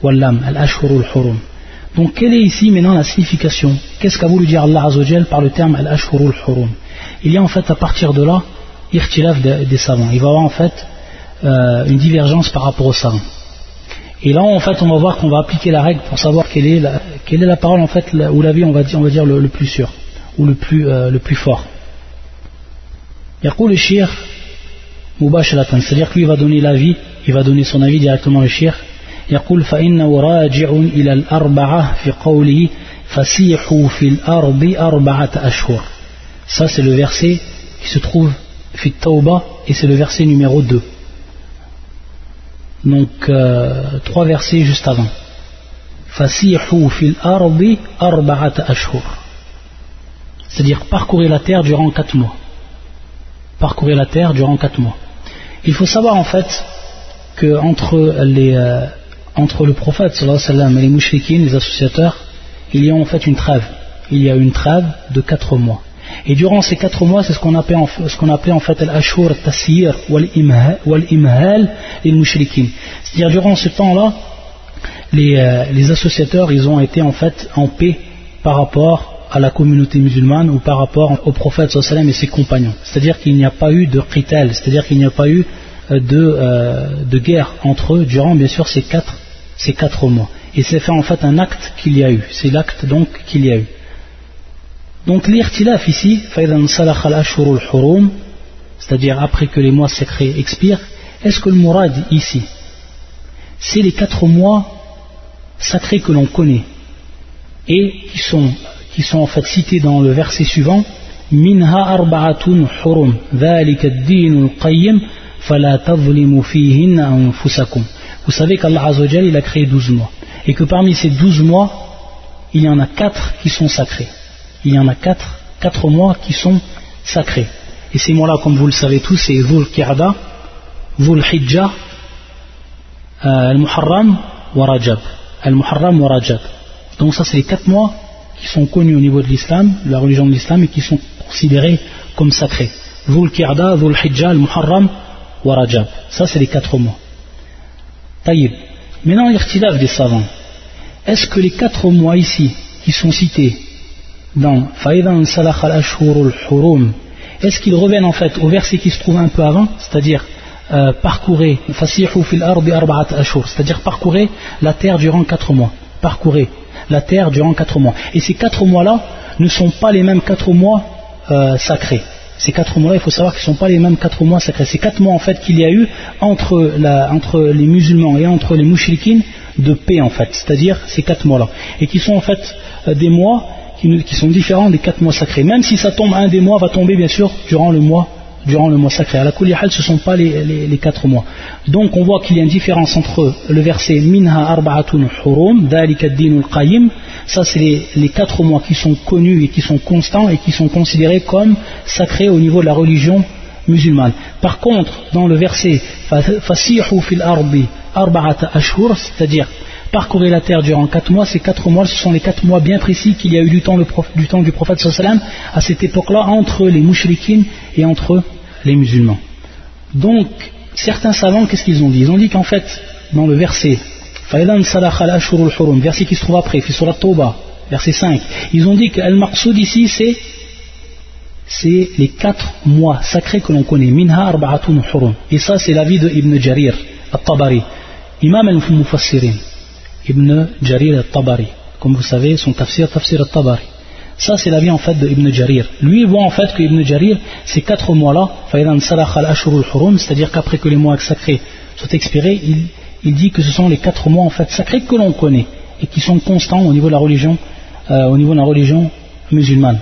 wallam, al-ashhurul hurum. Donc quelle est ici maintenant la signification? Qu'est-ce qu'a voulu dire Allah Azzawajal par le terme al-ashhurul hurum Il y a en fait à partir de là, irtilaf des, savants. Il va y avoir en fait euh, une divergence par rapport aux savants. Et là en fait on va voir qu'on va appliquer la règle pour savoir quelle est la, quelle est la parole en fait ou la vie on va dire, on va dire le, plus sûr ou le plus, euh, le plus fort. le shir c'est-à-dire qu'il va donner l'avis il va donner son avis directement au shir يقول فإنه راجع إلى الأربعة في قوله فسيحوا في الأرض أربعة أشهر ça c'est le verset qui se trouve في التوبة et c'est le verset numéro 2 donc euh, trois versets juste avant. C'est-à-dire parcourir la terre durant quatre mois. Parcourir la terre durant quatre mois. Il faut savoir en fait que entre, les, euh, entre le prophète et les mouchriquines, les associateurs, il y a en fait une trêve. Il y a une trêve de quatre mois. Et durant ces 4 mois, c'est ce qu'on appelait, en fait l'ashur tasir wal imhal lil mushrikin. C'est-à-dire durant ce temps-là, les, associateurs, ils ont été en fait en paix par rapport à la communauté musulmane ou par rapport au prophète et ses compagnons. C'est-à-dire qu'il n'y a pas eu de qital, c'est-à-dire qu'il n'y a pas eu de, de, guerre entre eux durant bien sûr ces quatre, ces quatre mois. Et c'est fait en fait un acte qu'il y a eu, c'est l'acte donc qu'il y a eu. Donc l'irtilaf ici, c'est-à-dire après que les mois sacrés expirent, est-ce que le mourad ici, c'est les quatre mois sacrés que l'on connaît et qui sont, en fait cités dans le verset suivant minha arba'atun hurum al-qayyim fala anfusakum. Vous savez qu'Allah a créé douze mois. Et que parmi ces douze mois il y en a quatre qui sont sacrés il y en a quatre, quatre mois qui sont sacrés et ces mois là comme vous le savez tous c'est Qiyada Dhul Hijjah euh, Al-Muharram wa Rajab Al-Muharram wa Rajab. Donc ça c'est les quatre mois qui sont connus au niveau de l'islam, de la religion de l'islam, et qui sont considérés comme sacrés. Dhul Qiyada, Dhul Hijjah, Al-Muharram wa Rajab. Ça c'est les quatre mois. Taïb. Maintenant l'irtilaf des savants. Est-ce que les quatre mois ici, qui sont cités dans est-ce qu'ils reviennent en fait au verset qui se trouve un peu avant, c'est-à-dire euh, parcourez, c'est-à-dire parcourez la terre durant quatre mois. Parcourez la terre durant quatre mois. Et ces quatre mois-là ne sont pas les mêmes quatre mois euh, sacrés. Ces quatre mois-là, il faut savoir qu'ils ne sont pas les mêmes quatre mois sacrés. Ces quatre mois en fait qu'il y a eu entre, les musulmans et entre les mouchrikines de paix en fait, c'est-à-dire ces quatre mois-là, et qui sont en fait euh, des mois qui, sont différents des quatre mois sacrés. Même si ça tombe, un des mois va tomber bien sûr durant le mois durant le mois sacré. À la Kulihal, ce ne sont pas les, quatre mois. Donc on voit qu'il y a une différence entre le verset Minha arba'atun hurum, qayyim, ça c'est les, quatre mois qui sont connus et qui sont constants et qui sont considérés comme sacrés au niveau de la religion musulmane. Par contre, dans le verset Fasihu fil arbi arba'ata ashhur, c'est-à-dire parcourir la terre durant quatre mois, ces quatre mois, ce sont les quatre mois bien précis qu'il y a eu du temps, du, prophète à cette époque-là entre les mouchriquines et entre les musulmans. Donc, certains savants, qu'est-ce qu'ils ont dit? Ils ont dit qu'en fait, dans le verset, verset qui se trouve après, sur la verset 5, ils ont dit que Al-Maqsoud ici, c'est c'est les quatre mois sacrés que l'on connaît. Minha arba'atun hurum. Et ça, c'est l'avis de Ibn Jarir, al-Tabari, imam al-Mufassirin. Ibn Jarir al-Tabari. Comme vous savez, son tafsir, tafsir al-Tabari. Ça, c'est l'avis en fait de Ibn Jarir. Lui, il voit en fait que Ibn Jarir, ces quatre mois-là, c'est-à-dire qu'après que les mois sacrés soient expirés, il, dit que ce sont les quatre mois en fait sacrés que l'on connaît et qui sont constants au niveau de la religion, euh, au niveau de la religion musulmane.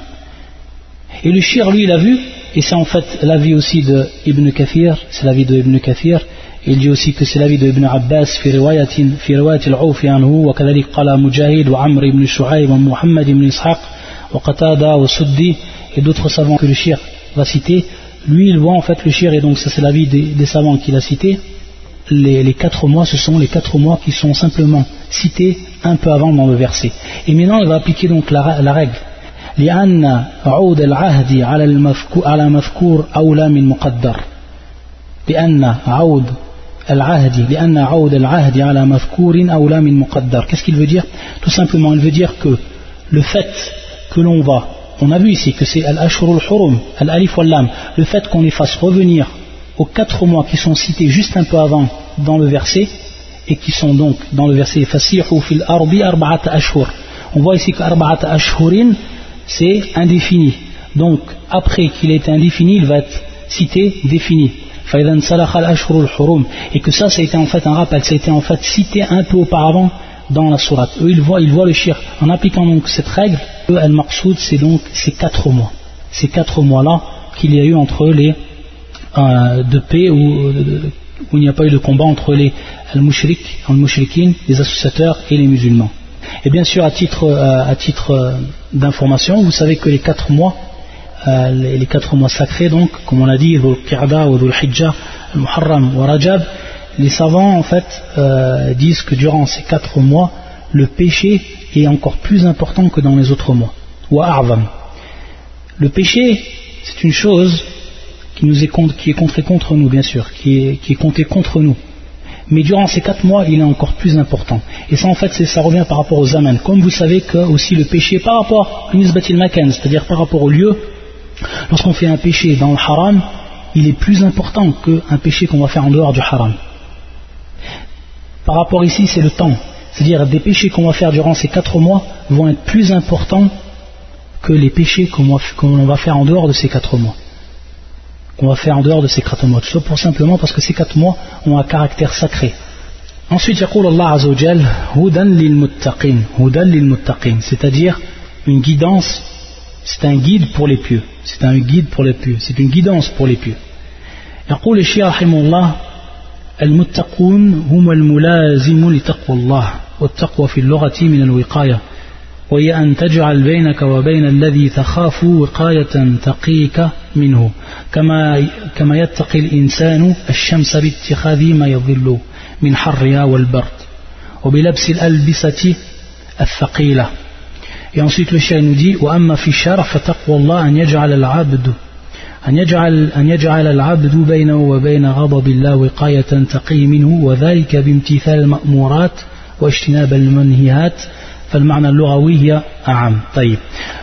Et le shir, lui, il a vu, et c'est en fait l'avis aussi de Ibn Kathir, c'est l'avis de Ibn Kathir, il dit aussi que c'est l'avis de Ibn Abbas في رواية في رواية العوف عنه وكذلك قال مجاهد وعمر بن شعيب ومحمد بن إسحاق Qatada, au Suddi et d'autres savants que le shir va citer, lui il voit en fait le shir, et donc ça c'est l'avis des, des savants qu'il a cité, les, quatre mois ce sont les quatre mois qui sont simplement cités un peu avant dans le verset. Et maintenant il va appliquer donc la, la règle. لأن عود العهد على المذكور على مذكور أولى من مقدر لأن عود العهد لأن عود العهد على مذكور أولى من مقدر Qu'est-ce qu'il veut dire Tout simplement, il veut dire que le fait que l'on va, on a vu ici que c'est Al-Ashurul Hurum, Al-Alif wal-Lam, le fait qu'on les fasse revenir aux quatre mois qui sont cités juste un peu avant dans le verset, et qui sont donc dans le verset Fasihu fil arbi arba'at ashur. On voit ici que arba'at ashurin, c'est indéfini. Donc, après qu'il ait été indéfini, il va être cité défini. Et que ça, ça a été en fait un rappel, ça a été en fait cité un peu auparavant dans la sourate. Eux, ils voient, ils voient le shirk. En appliquant donc cette règle, eux, Al-Maqsoud, c'est donc ces quatre mois. Ces quatre mois-là qu'il y a eu entre les euh, de paix où, où il n'y a pas eu de combat entre les Al-Mushrik, Al-Mushrikin, les associateurs et les musulmans. Et bien sûr, à titre, euh, titre euh, d'information, vous savez que les quatre mois, les, les, quatre mois sacrés, donc, comme on l'a dit, ou ou Rajab, les savants en fait euh, disent que durant ces quatre mois, le péché est encore plus important que dans les autres mois. Le péché, c'est une chose qui nous est, qui est contre nous, bien sûr, qui est, qui comptée contre nous. Mais durant ces quatre mois, il est encore plus important. Et ça, en fait, ça revient par rapport aux zaman. Comme vous savez que aussi le péché par rapport à Nisbatil Makan, c'est-à-dire par rapport au lieu, lorsqu'on fait un péché dans le haram, il est plus important qu'un péché qu'on va faire en dehors du haram. Par rapport ici, c'est le temps. C'est-à-dire des péchés qu'on va faire durant ces quatre mois vont être plus importants que les péchés qu'on va faire en dehors de ces quatre mois. Qu'on va faire en dehors de ces quatre mois. Tout pour simplement parce que ces quatre mois ont un caractère sacré. Ensuite, يقول Allah Azzawajal, Hudan lil muttaqin, Hudan lil muttaqin, c'est-à-dire une guidance, c'est un guide pour les pieux, c'est un guide pour les pieux, c'est une guidance pour les pieux. يقول الشيخ رحمه الله المتقون هم الملازم لتقوى الله والتقوى في اللغة من الوقاية. وهي أن تجعل بينك وبين الذي تخاف وقاية تقيك منه. كما, كما يتقي الإنسان الشمس باتخاذ ما يظل من حرها والبرد. وبلبس الألبسة الثقيلة. Et ensuite le chien nous dit وأما في الشرع فتقوى الله أن يجعل العبد أن يجعل, أن يجعل العبد بينه وبين غضب الله وقاية تقي منه وذلك بامتثال المأمورات واجتناب المنهيات فالمعنى اللغوي هي أعم طيب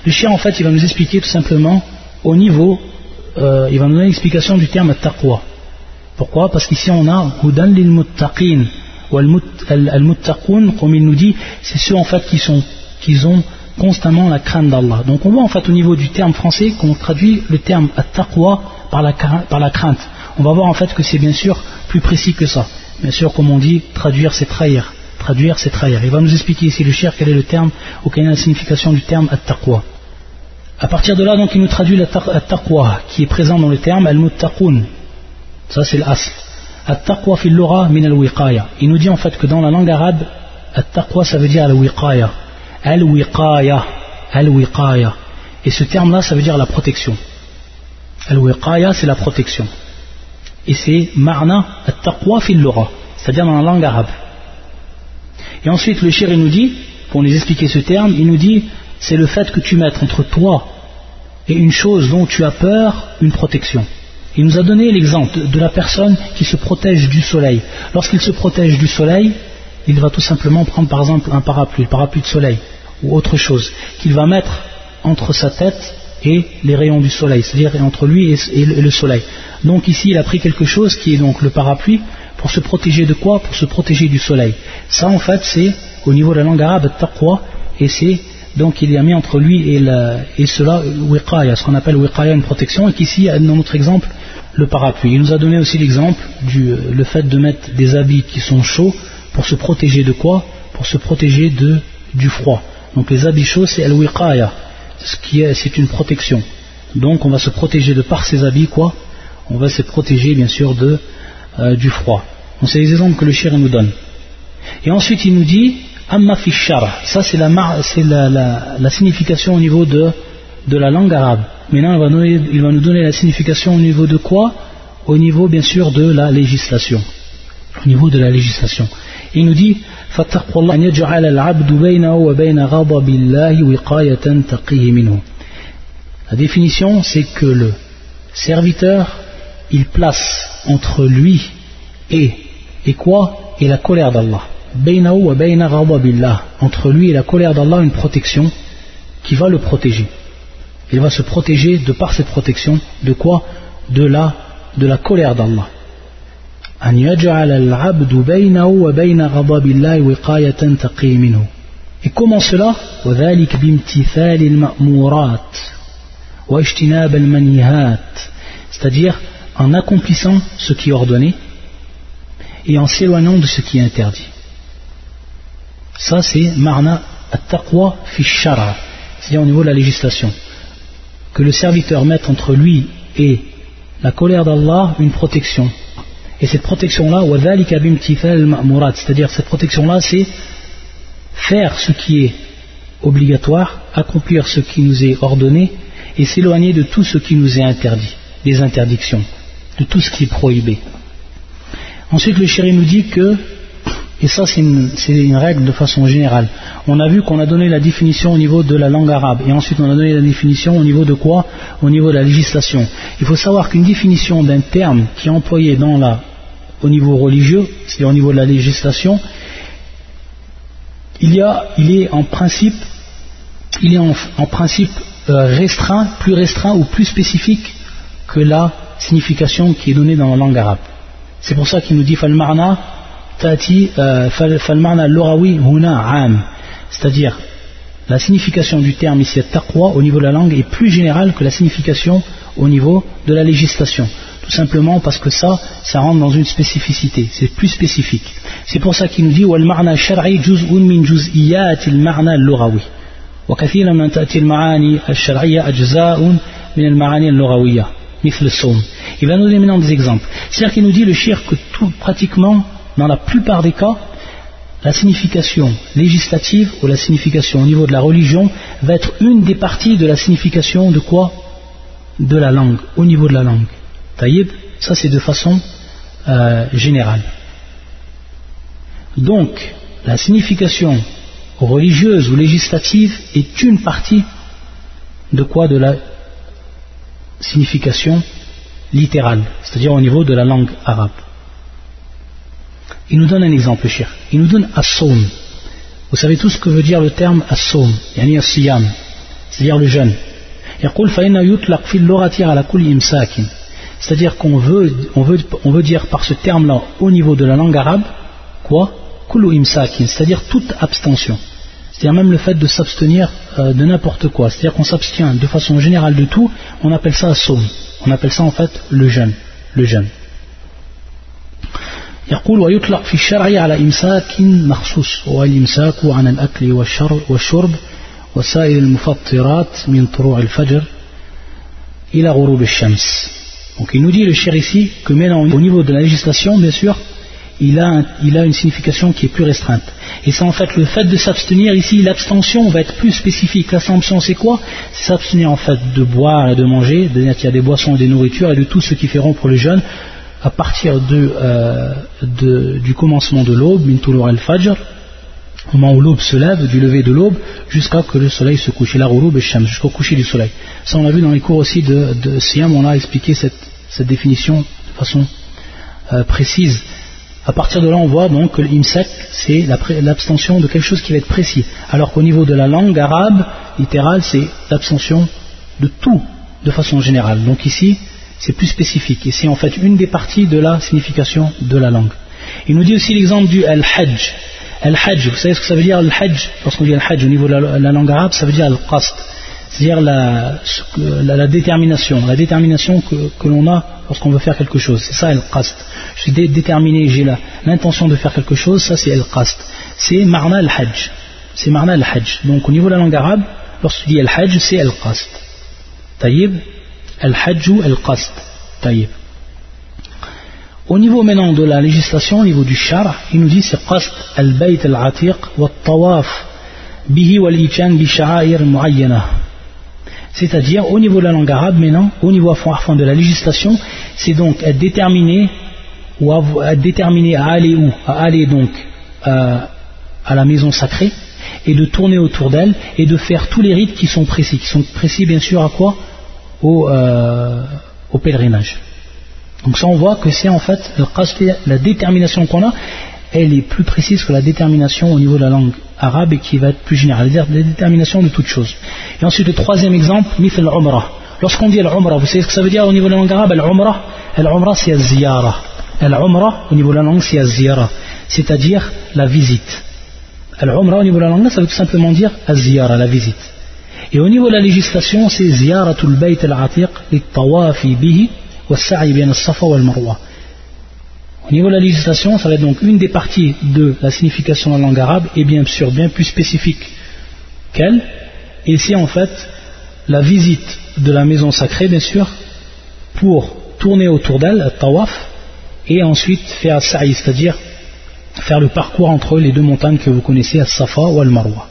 Le chien en fait il va nous expliquer tout simplement au niveau euh, il va nous donner l'explication du terme taqwa pourquoi Parce qu'ici on a hudan lil muttaqin ou al muttaqun comme il nous dit c'est ceux en fait qui sont qui ont constamment la crainte d'Allah. Donc on voit en fait au niveau du terme français qu'on traduit le terme at-taqwa par la, par la crainte. On va voir en fait que c'est bien sûr plus précis que ça. Bien sûr, comme on dit, traduire c'est trahir. Traduire c'est trahir. Il va nous expliquer ici le cher quel est le terme ou quelle est la signification du terme at-taqwa. À partir de là, donc, il nous traduit at-taqwa qui est présent dans le terme al-muttaqun. Ça c'est l'asl. At-taqwa fil min al-wiqaya. Il nous dit en fait que dans la langue arabe, at-taqwa ça veut dire al-wiqaya Al-wiqaya. Al-wiqaya. Et ce terme-là, ça veut dire la protection. Al-wiqaya, c'est la protection. Et c'est marna at-taqwa fil c'est-à-dire dans la langue arabe. Et ensuite, le shir, il nous dit, pour nous expliquer ce terme, il nous dit, c'est le fait que tu mettes entre toi et une chose dont tu as peur, une protection. Il nous a donné l'exemple de la personne qui se protège du soleil. Lorsqu'il se protège du soleil, il va tout simplement prendre par exemple un parapluie, parapluie de soleil ou autre chose, qu'il va mettre entre sa tête et les rayons du soleil, c'est-à-dire entre lui et le soleil. Donc ici, il a pris quelque chose qui est donc le parapluie pour se protéger de quoi? Pour se protéger du soleil. Ça, en fait, c'est au niveau de la langue arabe taqwa, et c'est donc il y a mis entre lui et, et cela wiqaya, ce qu'on appelle une protection, et qu'ici, dans notre exemple, le parapluie. Il nous a donné aussi l'exemple du le fait de mettre des habits qui sont chauds pour se protéger de quoi Pour se protéger de, du froid. Donc les habits chauds, c'est al-wiqaya, ce qui est, c'est une protection. Donc on va se protéger de par ces habits, quoi On va se protéger bien sûr de, euh, du froid. Donc c'est les exemples que le shir nous donne. Et ensuite il nous dit, amma fi ça c'est, la, la, la, signification au niveau de, la langue arabe. Maintenant il il va nous donner la signification au niveau de quoi Au niveau bien sûr de la législation. Au niveau de la législation. Il nous dit La définition, c'est que le serviteur, il place entre lui et, et quoi? Et la colère d'Allah. Entre lui et la colère d'Allah, une protection qui va le protéger. Il va se protéger de par cette protection de quoi? De la, de la colère d'Allah. أن يجعل العبد بينه وبين غضب الله وقاية تقي منه Et comment cela وذلك بامتثال المأمورات واجتناب المنهات c'est-à-dire en accomplissant ce qui est ordonné et en s'éloignant de ce qui est interdit. Ça c'est marna at-taqwa fi shara, c'est-à-dire au niveau de la législation. Que le serviteur mette entre lui et la colère d'Allah une protection et cette protection-là, c'est-à-dire cette protection-là, c'est faire ce qui est obligatoire, accomplir ce qui nous est ordonné et s'éloigner de tout ce qui nous est interdit, des interdictions, de tout ce qui est prohibé. Ensuite, le chéri nous dit que, et ça c'est une, règle de façon générale, on a vu qu'on a donné la définition au niveau de la langue arabe, et ensuite on a donné la définition au niveau de quoi? Au niveau de la législation. Il faut savoir qu'une définition d'un terme qui est employé dans la au niveau religieux, c'est-à-dire au niveau de la législation, il, est en, principe euh, restreint, plus restreint ou plus spécifique que la signification qui est donnée dans la langue arabe. C'est pour ça qu'il nous dit falmarna tati euh, falmarna lorawi huna am, c'est-à-dire la signification du terme ici taqwa au niveau de la langue est plus générale que la signification au niveau de la législation Tout simplement parce que ça, ça rentre dans une spécificité, c'est plus spécifique. C'est pour ça qu'il nous dit والمعنى الشرعي جزء من جزئيات المعنى اللغوي وكثيرا من تأتي المعاني الشرعية أجزاء من المعاني اللغوية مثل الصوم. Il va nous donner maintenant des exemples. C'est-à-dire qu'il nous dit le shirk que tout, pratiquement, dans la plupart des cas, la signification législative ou la signification au niveau de la religion va être une des parties de la signification de quoi De la langue, au niveau de la langue. Ça c'est de façon euh, générale. Donc, la signification religieuse ou législative est une partie de quoi De la signification littérale, c'est-à-dire au niveau de la langue arabe. Il nous donne un exemple, cher. Il nous donne as-sawm. Vous savez tout ce que veut dire le terme as-sawm, yani as-siyam, c'est-à-dire le jeûne. C'est-à-dire qu'on veut, on veut, on veut dire par ce terme-là, au niveau de la langue arabe, quoi c'est-à-dire toute abstention. C'est-à-dire même le fait de s'abstenir euh, de n'importe quoi. C'est-à-dire qu'on s'abstient de façon générale de tout, on appelle ça as-sawm. On appelle ça en fait le jeûne. Le jeûne. يقول ويطلق في الشرع على إمساك مخصوص وهو الإمساك عن الأكل والشرب وسائر المفطرات من طلوع الفجر إلى غروب الشمس Donc il nous dit le cher ici que maintenant au niveau de la législation bien sûr il a, il a une signification qui est plus restreinte. Et c'est en fait le fait de s'abstenir ici, l'abstention va être plus spécifique. L'abstention c'est quoi? C'est s'abstenir en fait de boire et de manger, c'est-à-dire qu'il y a des boissons et des nourritures et de tout ce qui fait rompre le jeûne à partir euh, du commencement de l'aube, min al-fajr, au moment où l'aube se lève, du lever de l'aube, jusqu'à que le soleil se couche, la jusqu'au coucher du soleil. Ça on l'a vu dans les cours aussi de, de Siam, on a expliqué cette, définition de façon euh, précise. À partir de là, on voit donc que l'imsek, c'est l'abstention de quelque chose qui va être précis. Alors qu'au niveau de la langue arabe, littérale, c'est l'abstention de tout, de façon générale. Donc ici, c'est plus spécifique. Et c'est en fait une des parties de la signification de la langue. Il nous dit aussi l'exemple du al-hajj. Al-hajj, vous savez ce que ça veut dire al-hajj? Lorsqu'on dit al-hajj au niveau de la, langue arabe, ça veut dire al-qast. C'est-à-dire la, détermination, la détermination que, l'on a lorsqu'on veut faire quelque chose. C'est ça al-qast. Je suis déterminé, j'ai l'intention de faire quelque chose, ça c'est al-qast. C'est marna al-hajj. C'est marna al-hajj. Donc au niveau de la langue arabe, lorsqu'on dit al-hajj, c'est al-qast. Taïb Al-Hajj Al-Qasd. Au niveau maintenant de la législation, au niveau du char, il nous dit c'est Qasd al-Bayt al-Atiq wa tawaf bihi wal bi sha'air muayyana. C'est-à-dire, au niveau de la langue arabe maintenant, au niveau fond de la législation, c'est donc être déterminé ou à, déterminé à aller où? À aller donc euh, à la maison sacrée et de tourner autour d'elle et de faire tous les rites qui sont précis, qui sont précis bien sûr à quoi? Au, euh, au pèlerinage. Donc ça on voit que c'est en fait la détermination qu'on a, elle est plus précise que la détermination au niveau de la langue arabe et qui va être plus générale, la détermination de toute chose. Et ensuite le troisième exemple, mithl al-umrah. Lorsqu'on dit al-umrah, vous savez ce que ça veut dire au niveau de la langue arabe Al-umrah, al-umrah c'est al-ziyara. Al-umrah au niveau de la langue c'est al-ziyara, c'est-à-dire la visite. Al-umrah au niveau de la langue ça veut tout simplement dire al-ziyara, la visite. Et au niveau de la législation, c'est ziyaratul bayt al-atiq tawafi bihi wa sa'i bien safa wal marwa. Au niveau de la législation, ça va être donc une des parties de la signification de la langue arabe et bien sûr bien plus spécifique qu'elle. Et c'est en fait la visite de la maison sacrée, bien sûr, pour tourner autour d'elle, tawaf, et ensuite faire sa'i, c'est-à-dire faire le parcours entre les deux montagnes que vous connaissez, à Safa ou Al-Marwa.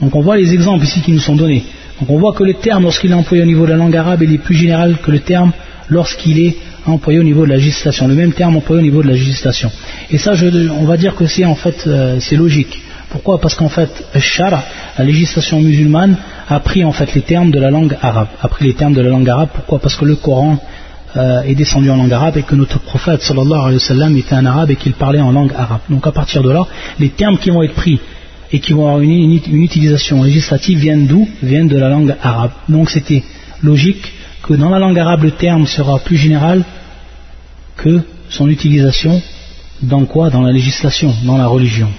Donc on voit les exemples ici qui nous sont donnés. Donc on voit que le terme, lorsqu'il est employé au niveau de la langue arabe, il est plus général que le terme lorsqu'il est employé au niveau de la législation. Le même terme employé au niveau de la législation. Et ça, on va dire que c'est en fait, euh, c'est logique. Pourquoi? Parce qu'en fait, la législation musulmane, a pris en fait les termes de la langue arabe. A pris les termes de la langue arabe. Pourquoi? Parce que le Coran euh, est descendu en langue arabe et que notre prophète sallallahu alayhi wa sallam était un arabe et qu'il parlait en langue arabe. Donc à partir de là, les termes qui vont être pris et qui vont avoir une, une utilisation législative viennent d'où? Viennent de la langue arabe. Donc c'était logique que dans la langue arabe le terme sera plus général que son utilisation dans quoi Dans la législation, dans la religion.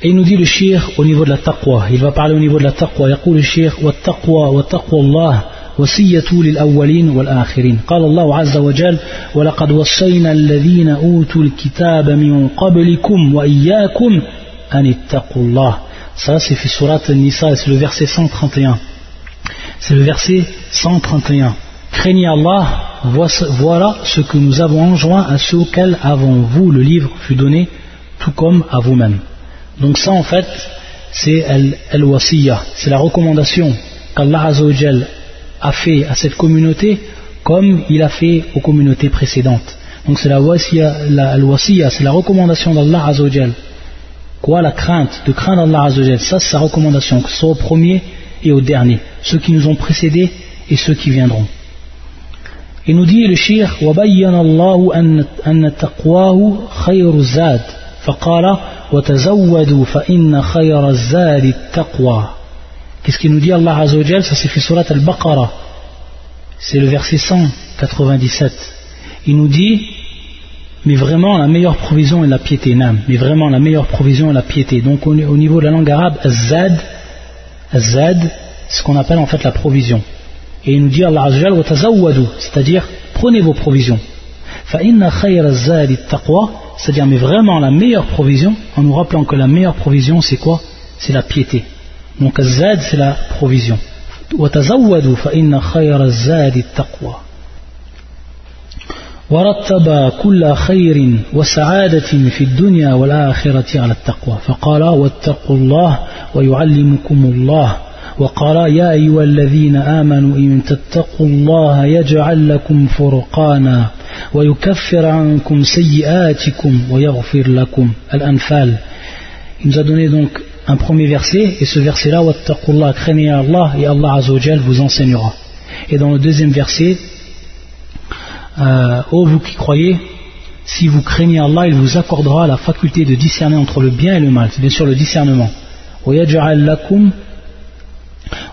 Et il nous dit le shir au niveau de la taqwa. Il va parler au niveau de la taqwa. يقول الشيخ والتقوى وتقوى الله وصية للأولين والآخرين قال الله عز وجل ولقد وصينا الذين أوتوا الكتاب من قبلكم وإياكم أن اتقوا الله ça c'est في سورة النساء c'est le verset 131 c'est le verset 131 craignez Allah voilà ce que nous avons enjoint à ceux auxquels avant vous le livre fut donné tout comme à vous-même donc ça en fait c'est al-wasiyya c'est la recommandation qu'Allah a fait à cette communauté comme il a fait aux communautés précédentes. Donc c'est la wasiya, la, c'est la recommandation d'Allah Azzawajal. Quoi La crainte, de craindre Allah. Ça c'est sa recommandation, que ce soit au premier et au dernier. Ceux qui nous ont précédés et ceux qui viendront. Et nous dit le shir, وَبَيَّنَ اللَّهُ أَنَّ تَقْوَاهُ خَيْرُ الزَّادِ فَقَالَ وَتَزَوَّدُوا فَإِنَّ خَيْرَ الزَّادِ التَّقْوَى Qu'est-ce qu'il nous dit Allah Azzawajal Ça c'est fait surat al-Baqarah. C'est le verset 197. Il nous dit mais vraiment la meilleure provision est la piété, nam. Mais vraiment la meilleure provision est la piété. Donc au, niveau de la langue arabe, az-zad, az-zad, c'est ce qu'on appelle en fait la provision. Et il nous dit Allah Azzawajal c'est-à-dire prenez vos provisions. c'est-à-dire mais vraiment la meilleure provision, en nous rappelant que la meilleure provision c'est quoi C'est la piété. Donc الزاد c'est la provision. وتزودوا فإن خير الزاد التقوى. ورتب كل خير وسعادة في الدنيا والآخرة على التقوى فقال واتقوا الله ويعلمكم الله وقال يا أيها الذين آمنوا إن تتقوا الله يجعل لكم فرقانا ويكفر عنكم سيئاتكم ويغفر لكم الأنفال Il nous a donné donc un premier verset, et ce verset-là, Wattaqullah, craignez Allah, et Allah Azzawajal vous enseignera. Et dans le deuxième verset, euh, Ô vous qui croyez, si vous craignez Allah, il vous accordera la faculté de discerner entre le bien et le mal, c'est bien sûr le discernement. lakum furqana.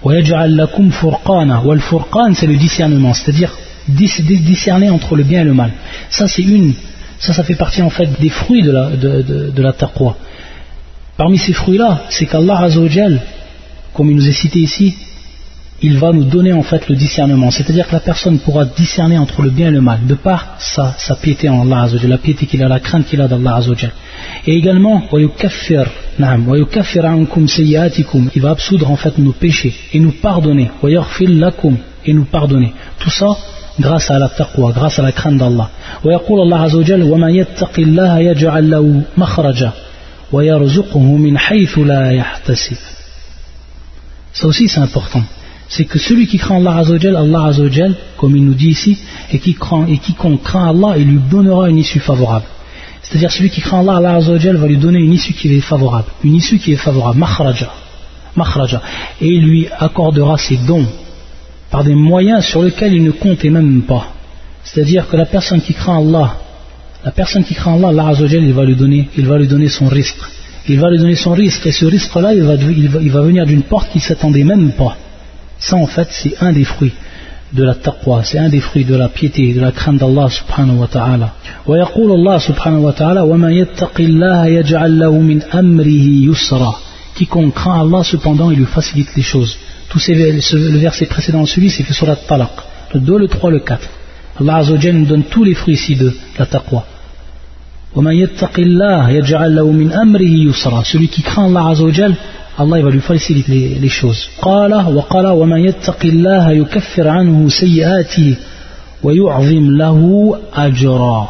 Wal furqan, c'est le discernement, c'est-à-dire discerner entre le bien et le mal. Ça, c'est une, ça, ça fait partie en fait des fruits de la, de, taqwa. Parmi ces fruits-là, c'est qu'Allah Azzawajal, comme il nous est cité ici, il va nous donner en fait le discernement. C'est-à-dire que la personne pourra discerner entre le bien et le mal, de par sa, piété en Allah la piété qu'il a, la crainte qu'il a d'Allah. Et également, il va absoudre en fait nos péchés et nous pardonner. Et nous pardonner. Tout ça grâce à la taqwa, grâce à la crainte d'Allah. Ça aussi c'est important. C'est que celui qui craint Allah Allah Azzawajal, comme il nous dit ici, et qui craint, et quiconque craint Allah, il lui donnera une issue favorable. C'est-à-dire celui qui craint Allah, Allah va lui donner une issue qui est favorable. Une issue qui est favorable, makhraja. makhraja. Et il lui accordera ses dons par des moyens sur lesquels il ne comptait même pas. C'est-à-dire que la personne qui craint Allah, la personne qui craint Allah, Allah il va lui donner, il va lui donner son risque. Il va lui donner son risque, et ce risque-là, il va, il va, venir d'une porte qu'il ne s'attendait même pas. Ça, en fait, c'est un des fruits de la taqwa, c'est un des fruits de la piété, de la crainte d'Allah subhanahu wa ta'ala. ويقول الله سبحانه وتعالى وما يتق الله يجعل له من أمره يسرا quiconque craint Allah cependant il lui facilite les choses Tous ces, le verset précédent celui c'est fait sur la talaq le 2, le 3, le 4 Allah Azzawajal nous donne tous les fruits ici de la taqwa. celui qui craint Allah Azzawajal Allah il va lui faciliter les, les choses قال وقال ومن يتق الله يكفر عنه سيئاته ويعظم له أجرا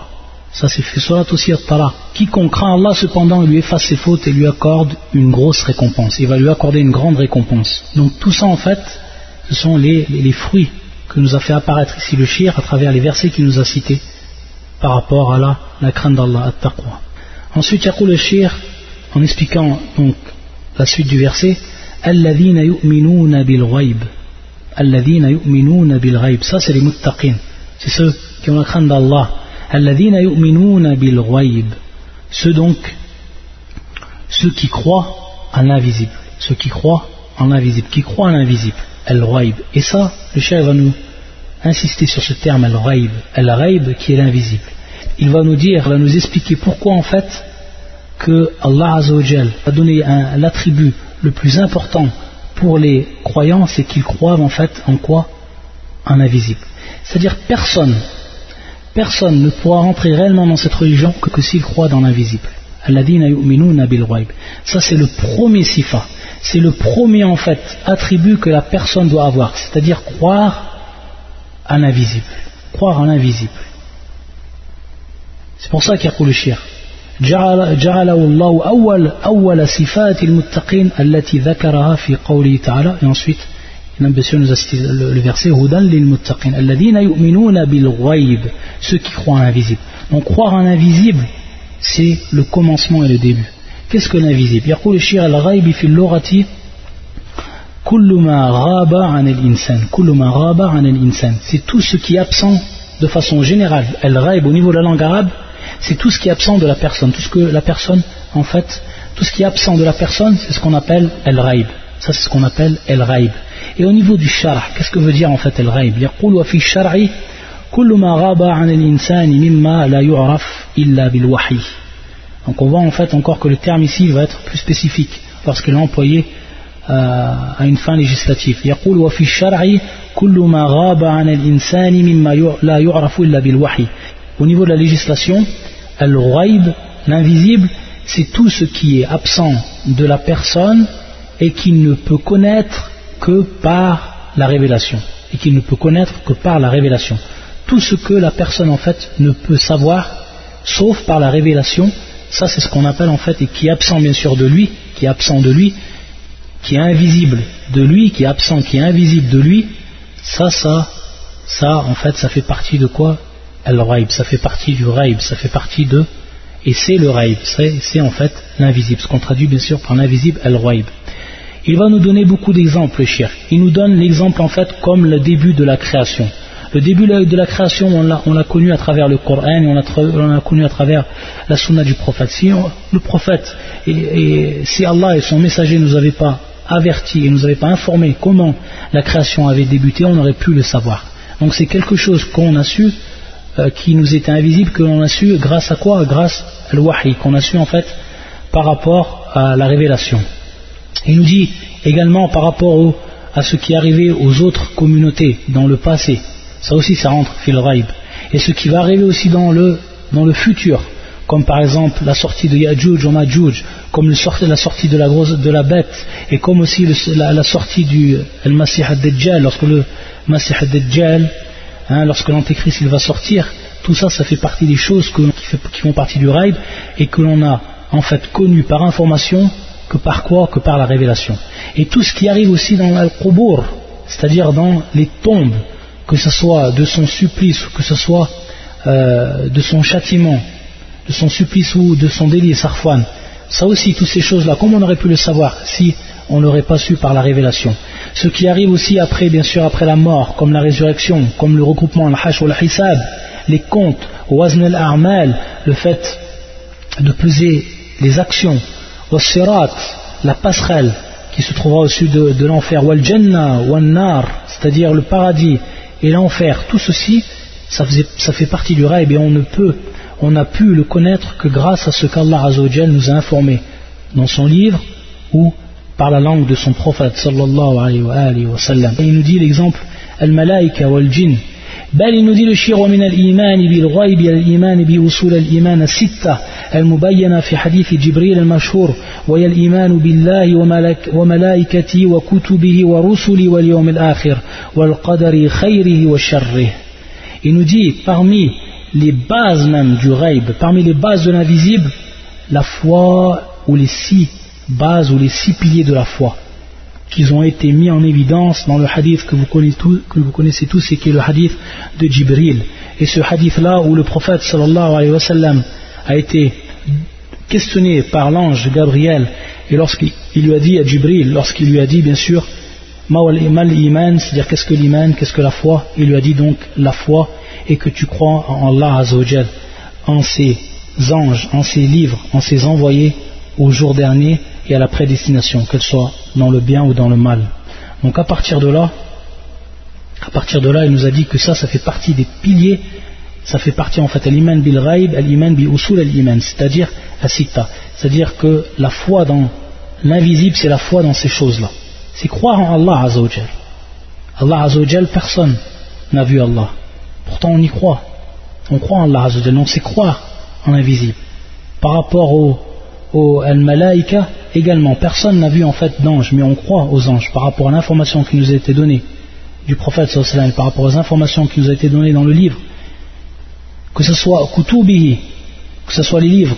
ça c'est fait surat aussi at-Talaq quiconque craint Allah cependant il lui efface ses fautes et lui accorde une grosse récompense il va lui accorder une grande récompense donc tout ça en fait ce sont les, les, les fruits que nous a fait apparaître ici le shir à travers les versets qu'il nous a cités par rapport à la, la crainte d'Allah, at-taqwa. Ensuite, il le shir en expliquant donc la suite du verset Alladhina yu'minuna bil Alladhina yu'minuna bil Ça, c'est les muttaqin. C'est ceux qui ont la crainte d'Allah. Alladhina yu'minuna bil Ceux donc, ceux qui croient à l'invisible. Ceux qui croient en l'invisible. Qui croient à l'invisible. Al-Ghaib. Et ça, le cher va nous insister sur ce terme Al-Ghaib. Al-Ghaib qui est l'invisible. Il va nous dire, il va nous expliquer pourquoi en fait que Allah a donné l'attribut le plus important pour les croyants, c'est qu'ils croient en fait en quoi? En invisible. C'est-à-dire personne, personne ne pourra rentrer réellement dans cette religion que, s'il croit dans l'invisible. Ça c'est le premier sifa, c'est le premier en fait attribut que la personne doit avoir, c'est-à-dire croire en l'invisible, croire l'invisible. C'est pour ça qu'il y a pour le shir. جعله الله أول أول صفات المتقين التي ذكرها في قوله تعالى et ensuite le verset هدى للمتقين الذين يؤمنون بالغيب ceux qui croient en l'invisible donc croire en l'invisible c'est le commencement et le début qu'est-ce que l'invisible يقول الشيخ الغيب في اللغة كل ما غاب عن الإنسان كل ما غاب عن الإنسان c'est tout ce qui est absent de façon générale الغيب au niveau de la langue arabe c'est tout ce qui est absent de la personne. Tout ce que la personne, en fait, tout ce qui est absent de la personne, c'est ce qu'on appelle el-raib. Ça, c'est ce qu'on appelle el-raib. Et au niveau du shara, qu'est-ce que veut dire en fait el-raib donc on voit en fait encore que le terme ici va être plus spécifique lorsqu'il est employé euh, à une fin législative. Au niveau de la législation, al-ghaib, l'invisible, c'est tout ce qui est absent de la personne et qui ne peut connaître que par la révélation. Et qui ne peut connaître que par la révélation. Tout ce que la personne en fait ne peut savoir, sauf par la révélation, ça c'est ce qu'on appelle en fait, et qui est absent bien sûr de lui, qui est absent de lui, qui est invisible de lui, qui est absent, qui est invisible de lui, ça, ça, ça en fait ça fait partie de quoi? Al-raib, ça fait partie du raib, ça fait partie de. Et c'est le raib, c'est en fait l'invisible, ce qu'on traduit bien sûr par l'invisible al-raib. Il va nous donner beaucoup d'exemples, cher. Il nous donne l'exemple en fait comme le début de la création. Le début de la création, on l'a connu à travers le Coran et on l'a connu à travers la sunna du prophète. Si le prophète, et, si Allah et son messager ne nous avaient pas avertis et ne nous avaient pas informé comment la création avait débuté, on aurait pu le savoir. Donc c'est quelque chose qu'on a su qui nous était invisible, que l'on a su grâce à quoi? Grâce à l'wahi, qu'on a su en fait par rapport à la révélation. Il nous dit également par rapport à ce qui est arrivé aux autres communautés dans le passé, ça aussi ça rentre fil raib, et ce qui va arriver aussi dans le, dans le futur, comme par exemple la sortie de Yajuj ou Majuj, comme la sortie de la, grosse, de la bête, et comme aussi la, sortie du Masih ad-Dajjal, lorsque le Masih ad-Dajjal Hein, lorsque l'antéchrist il va sortir, tout ça, ça fait partie des choses qui, font partie du raid et que l'on a en fait connu par information que par quoi Que par la révélation. Et tout ce qui arrive aussi dans l'al-qubur, c'est-à-dire dans les tombes, que ce soit de son supplice ou que ce soit euh, de son châtiment, de son supplice ou de son délit sarfouane, ça aussi, toutes ces choses-là, comment on aurait pu le savoir si on ne l'aurait pas su par la révélation? Ce qui arrive aussi après, bien sûr, après la mort, comme la résurrection, comme le regroupement, al-hash ou al-hisab, les comptes, wazn al-a'mal, le fait de peser les actions, sirat, la passerelle qui se trouvera au-dessus de, l'enfer, wal jannah, c'est-à-dire le paradis et l'enfer, tout ceci, ça, fait partie du rêve et on ne peut, on a pu le connaître que grâce à ce qu'Allah nous a informé dans son livre ou par la langue de son prophète sallallahu alayhi wa, sallam. Et il nous dit l'exemple al-malaika wal-jinn. بل ينودي الشيخ ومن الإيمان بالغيب الإيمان بأصول الإيمان الستة المبينة في حديث جبريل المشهور وهي الإيمان بالله وملك وملائكته وكتبه ورسله واليوم الآخر والقدر خيره وشره Il nous dit parmi les bases même du ghaib, parmi les bases de l'invisible, la foi ou les six base ou les six piliers de la foi qui ont été mis en évidence dans le hadith que vous connaissez tous, que vous connaissez tous et qui est le hadith de Jibril. Et ce hadith-là où le prophète sallallahu alayhi wa sallam a été questionné par l'ange Gabriel et lorsqu'il lui a dit à Jibril, lorsqu'il lui a dit bien sûr iman, c'est-à-dire qu'est-ce que l'iman, qu'est-ce que la foi Il lui a dit donc la foi et que tu crois en Allah Azzawajal, en ses anges, en ses livres, en ses envoyés au jour dernier à la prédestination, qu'elle soit dans le bien ou dans le mal. Donc à partir de là, à partir de là, il nous a dit que ça, ça fait partie des piliers, ça fait partie en fait à l'iman bil raib, à l'iman bi usul al iman, c'est-à-dire à sita, c'est-à-dire que la foi dans l'invisible, c'est la foi dans ces choses-là. C'est croire en Allah Azzawajal. Allah Azzawajal, personne n'a vu Allah. Pourtant on y croit. On croit en Allah Azzawajal, donc c'est croire en l'invisible. Par rapport au, au al-malaika, également, personne n'a vu en fait d'ange, mais on croit aux anges par rapport à l'information qui nous a été donnée du prophète par rapport aux informations qui nous a été données dans le livre, que ce soit kutubihi, que ce soit les livres,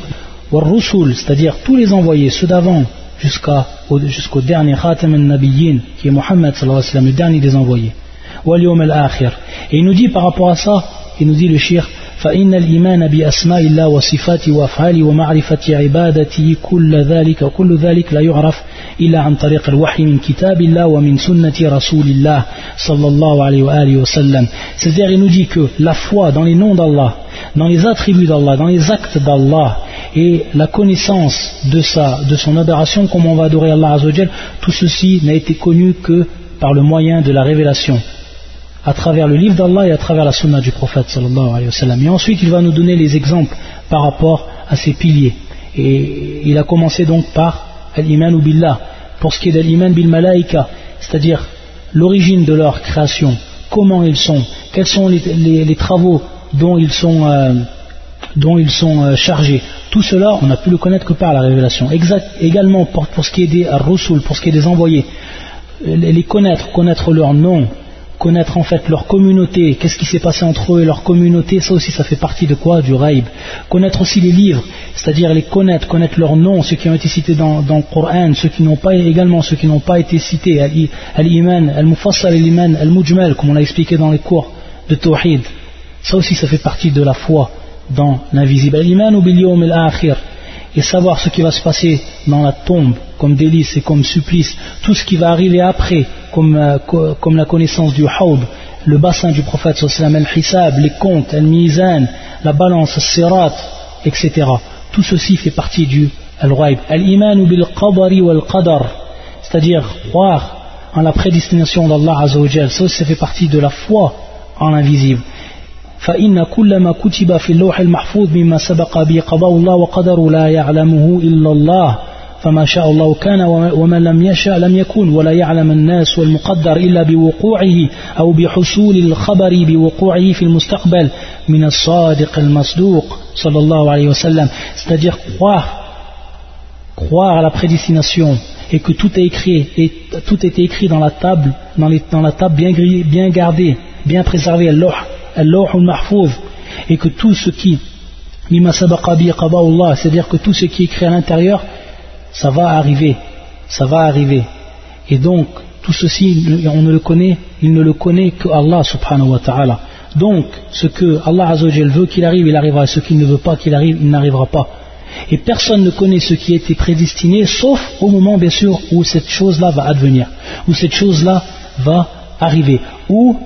ou rusul, c'est-à-dire tous les envoyés, ceux d'avant jusqu'au dernier khatam al-nabiyyin, qui est Mohammed le dernier des envoyés, et il nous dit par rapport à ça, il nous dit le shir, فإن الإيمان بأسماء الله وصفاته وأفعاله ومعرفة عبادته كل ذلك وكل ذلك لا يعرف إلا عن طريق الوحي من كتاب الله ومن سنة رسول الله صلى الله عليه وآله وسلم c'est-à-dire il nous dit que la foi dans les noms d'Allah dans les attributs d'Allah dans les actes d'Allah et la connaissance de sa de son adoration comment on va adorer Allah Azzawajal tout ceci n'a été connu que par le moyen de la révélation à travers le livre d'Allah et à travers la sunna du prophète sallallahu alayhi wa sallam. Et ensuite, il va nous donner les exemples par rapport à ces piliers. Et il a commencé donc par al-iman billah, pour ce qui est de l'iman bil malaika, c'est-à-dire l'origine de leur création, comment ils sont, quels sont les, travaux dont ils sont, euh, euh, chargés. Tout cela, on n'a pu le connaître que par la révélation. Exact, également pour, ce qui est des rusul, pour ce qui est des envoyés, les connaître, connaître leur nom, connaître en fait leur communauté, qu'est-ce qui s'est passé entre eux et leur communauté, ça aussi ça fait partie de quoi Du raïb. Connaître aussi les livres, c'est-à-dire les connaître, connaître leurs noms, ceux qui ont été cités dans, le Coran, ceux qui n'ont pas également, ceux qui n'ont pas été cités, al-iman, al-mufassal, al-iman, al-mujmal, comme on l'a expliqué dans les cours de Tawhid. Ça aussi ça fait partie de la foi dans l'invisible. Al-iman ou bil al-akhir et savoir ce qui va se passer dans la tombe comme délice et comme supplice, tout ce qui va arriver après comme, euh, la connaissance du haud, le bassin du prophète al-hisab, les comptes, al-mizan, la balance, etc. Tout ceci fait partie du al-ghaib. Al-iman bil qadari wal qadar, c'est-à-dire croire en la prédestination d'Allah Azzawajal, ça ça fait partie de la foi en l'invisible. فإن كل ما كتب في اللوح المحفوظ مما سبق به قضاء الله وقدر لا يعلمه إلا الله فما شاء الله كان وما لم يشاء لم يكن ولا يعلم الناس والمقدر إلا بوقوعه أو بحصول الخبر بوقوعه في المستقبل من الصادق المصدوق صلى الله عليه وسلم. C'est-à-dire croire croire à la prédestination et que tout est écrit et tout était écrit dans la table dans, les, dans la table bien, bien gardée bien préservée Allah et que tout ce qui c'est-à-dire que tout ce qui est écrit à l'intérieur ça va arriver ça va arriver. Et donc tout ceci on ne le connaît il ne le connaît que Allah subhanahu wa ta'ala. Donc ce que Allah azawajal veut qu'il arrive il arrivera. Ce qu'il ne veut pas qu'il arrive il n'arrivera pas. Et personne ne connaît ce qui a été prédestiné sauf au moment bien sûr où cette chose là va advenir où cette chose là va arriver. Ou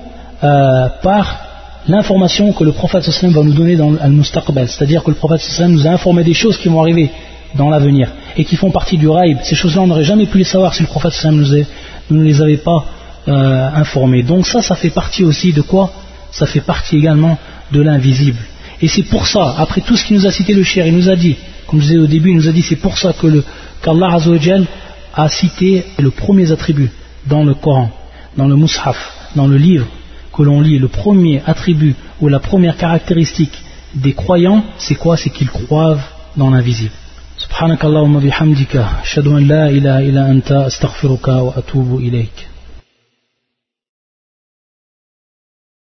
euh, par l'information que le prophète va nous donner dans Al-Mustaqbal, c'est-à-dire que le prophète nous a informé des choses qui vont arriver dans l'avenir et qui font partie du raïb. Ces choses-là, on n'aurait jamais pu les savoir si le prophète nous, ne les avait pas euh, informés. Donc ça, ça fait partie aussi de quoi? Ça fait partie également de l'invisible. Et c'est pour ça, après tout ce qu'il nous a cité le cher, il nous a dit, comme je disais au début, il nous a dit c'est pour ça que qu'Allah a cité le premier attribut dans le Coran, dans le Mus'haf, dans le livre que l'on lit, le premier attribut ou la première caractéristique des croyants, c'est quoi C'est qu'ils croient dans l'invisible. سبحانك اللهم بحمدك أشهد أن لا إله إلا أنت أستغفرك وأتوب إليك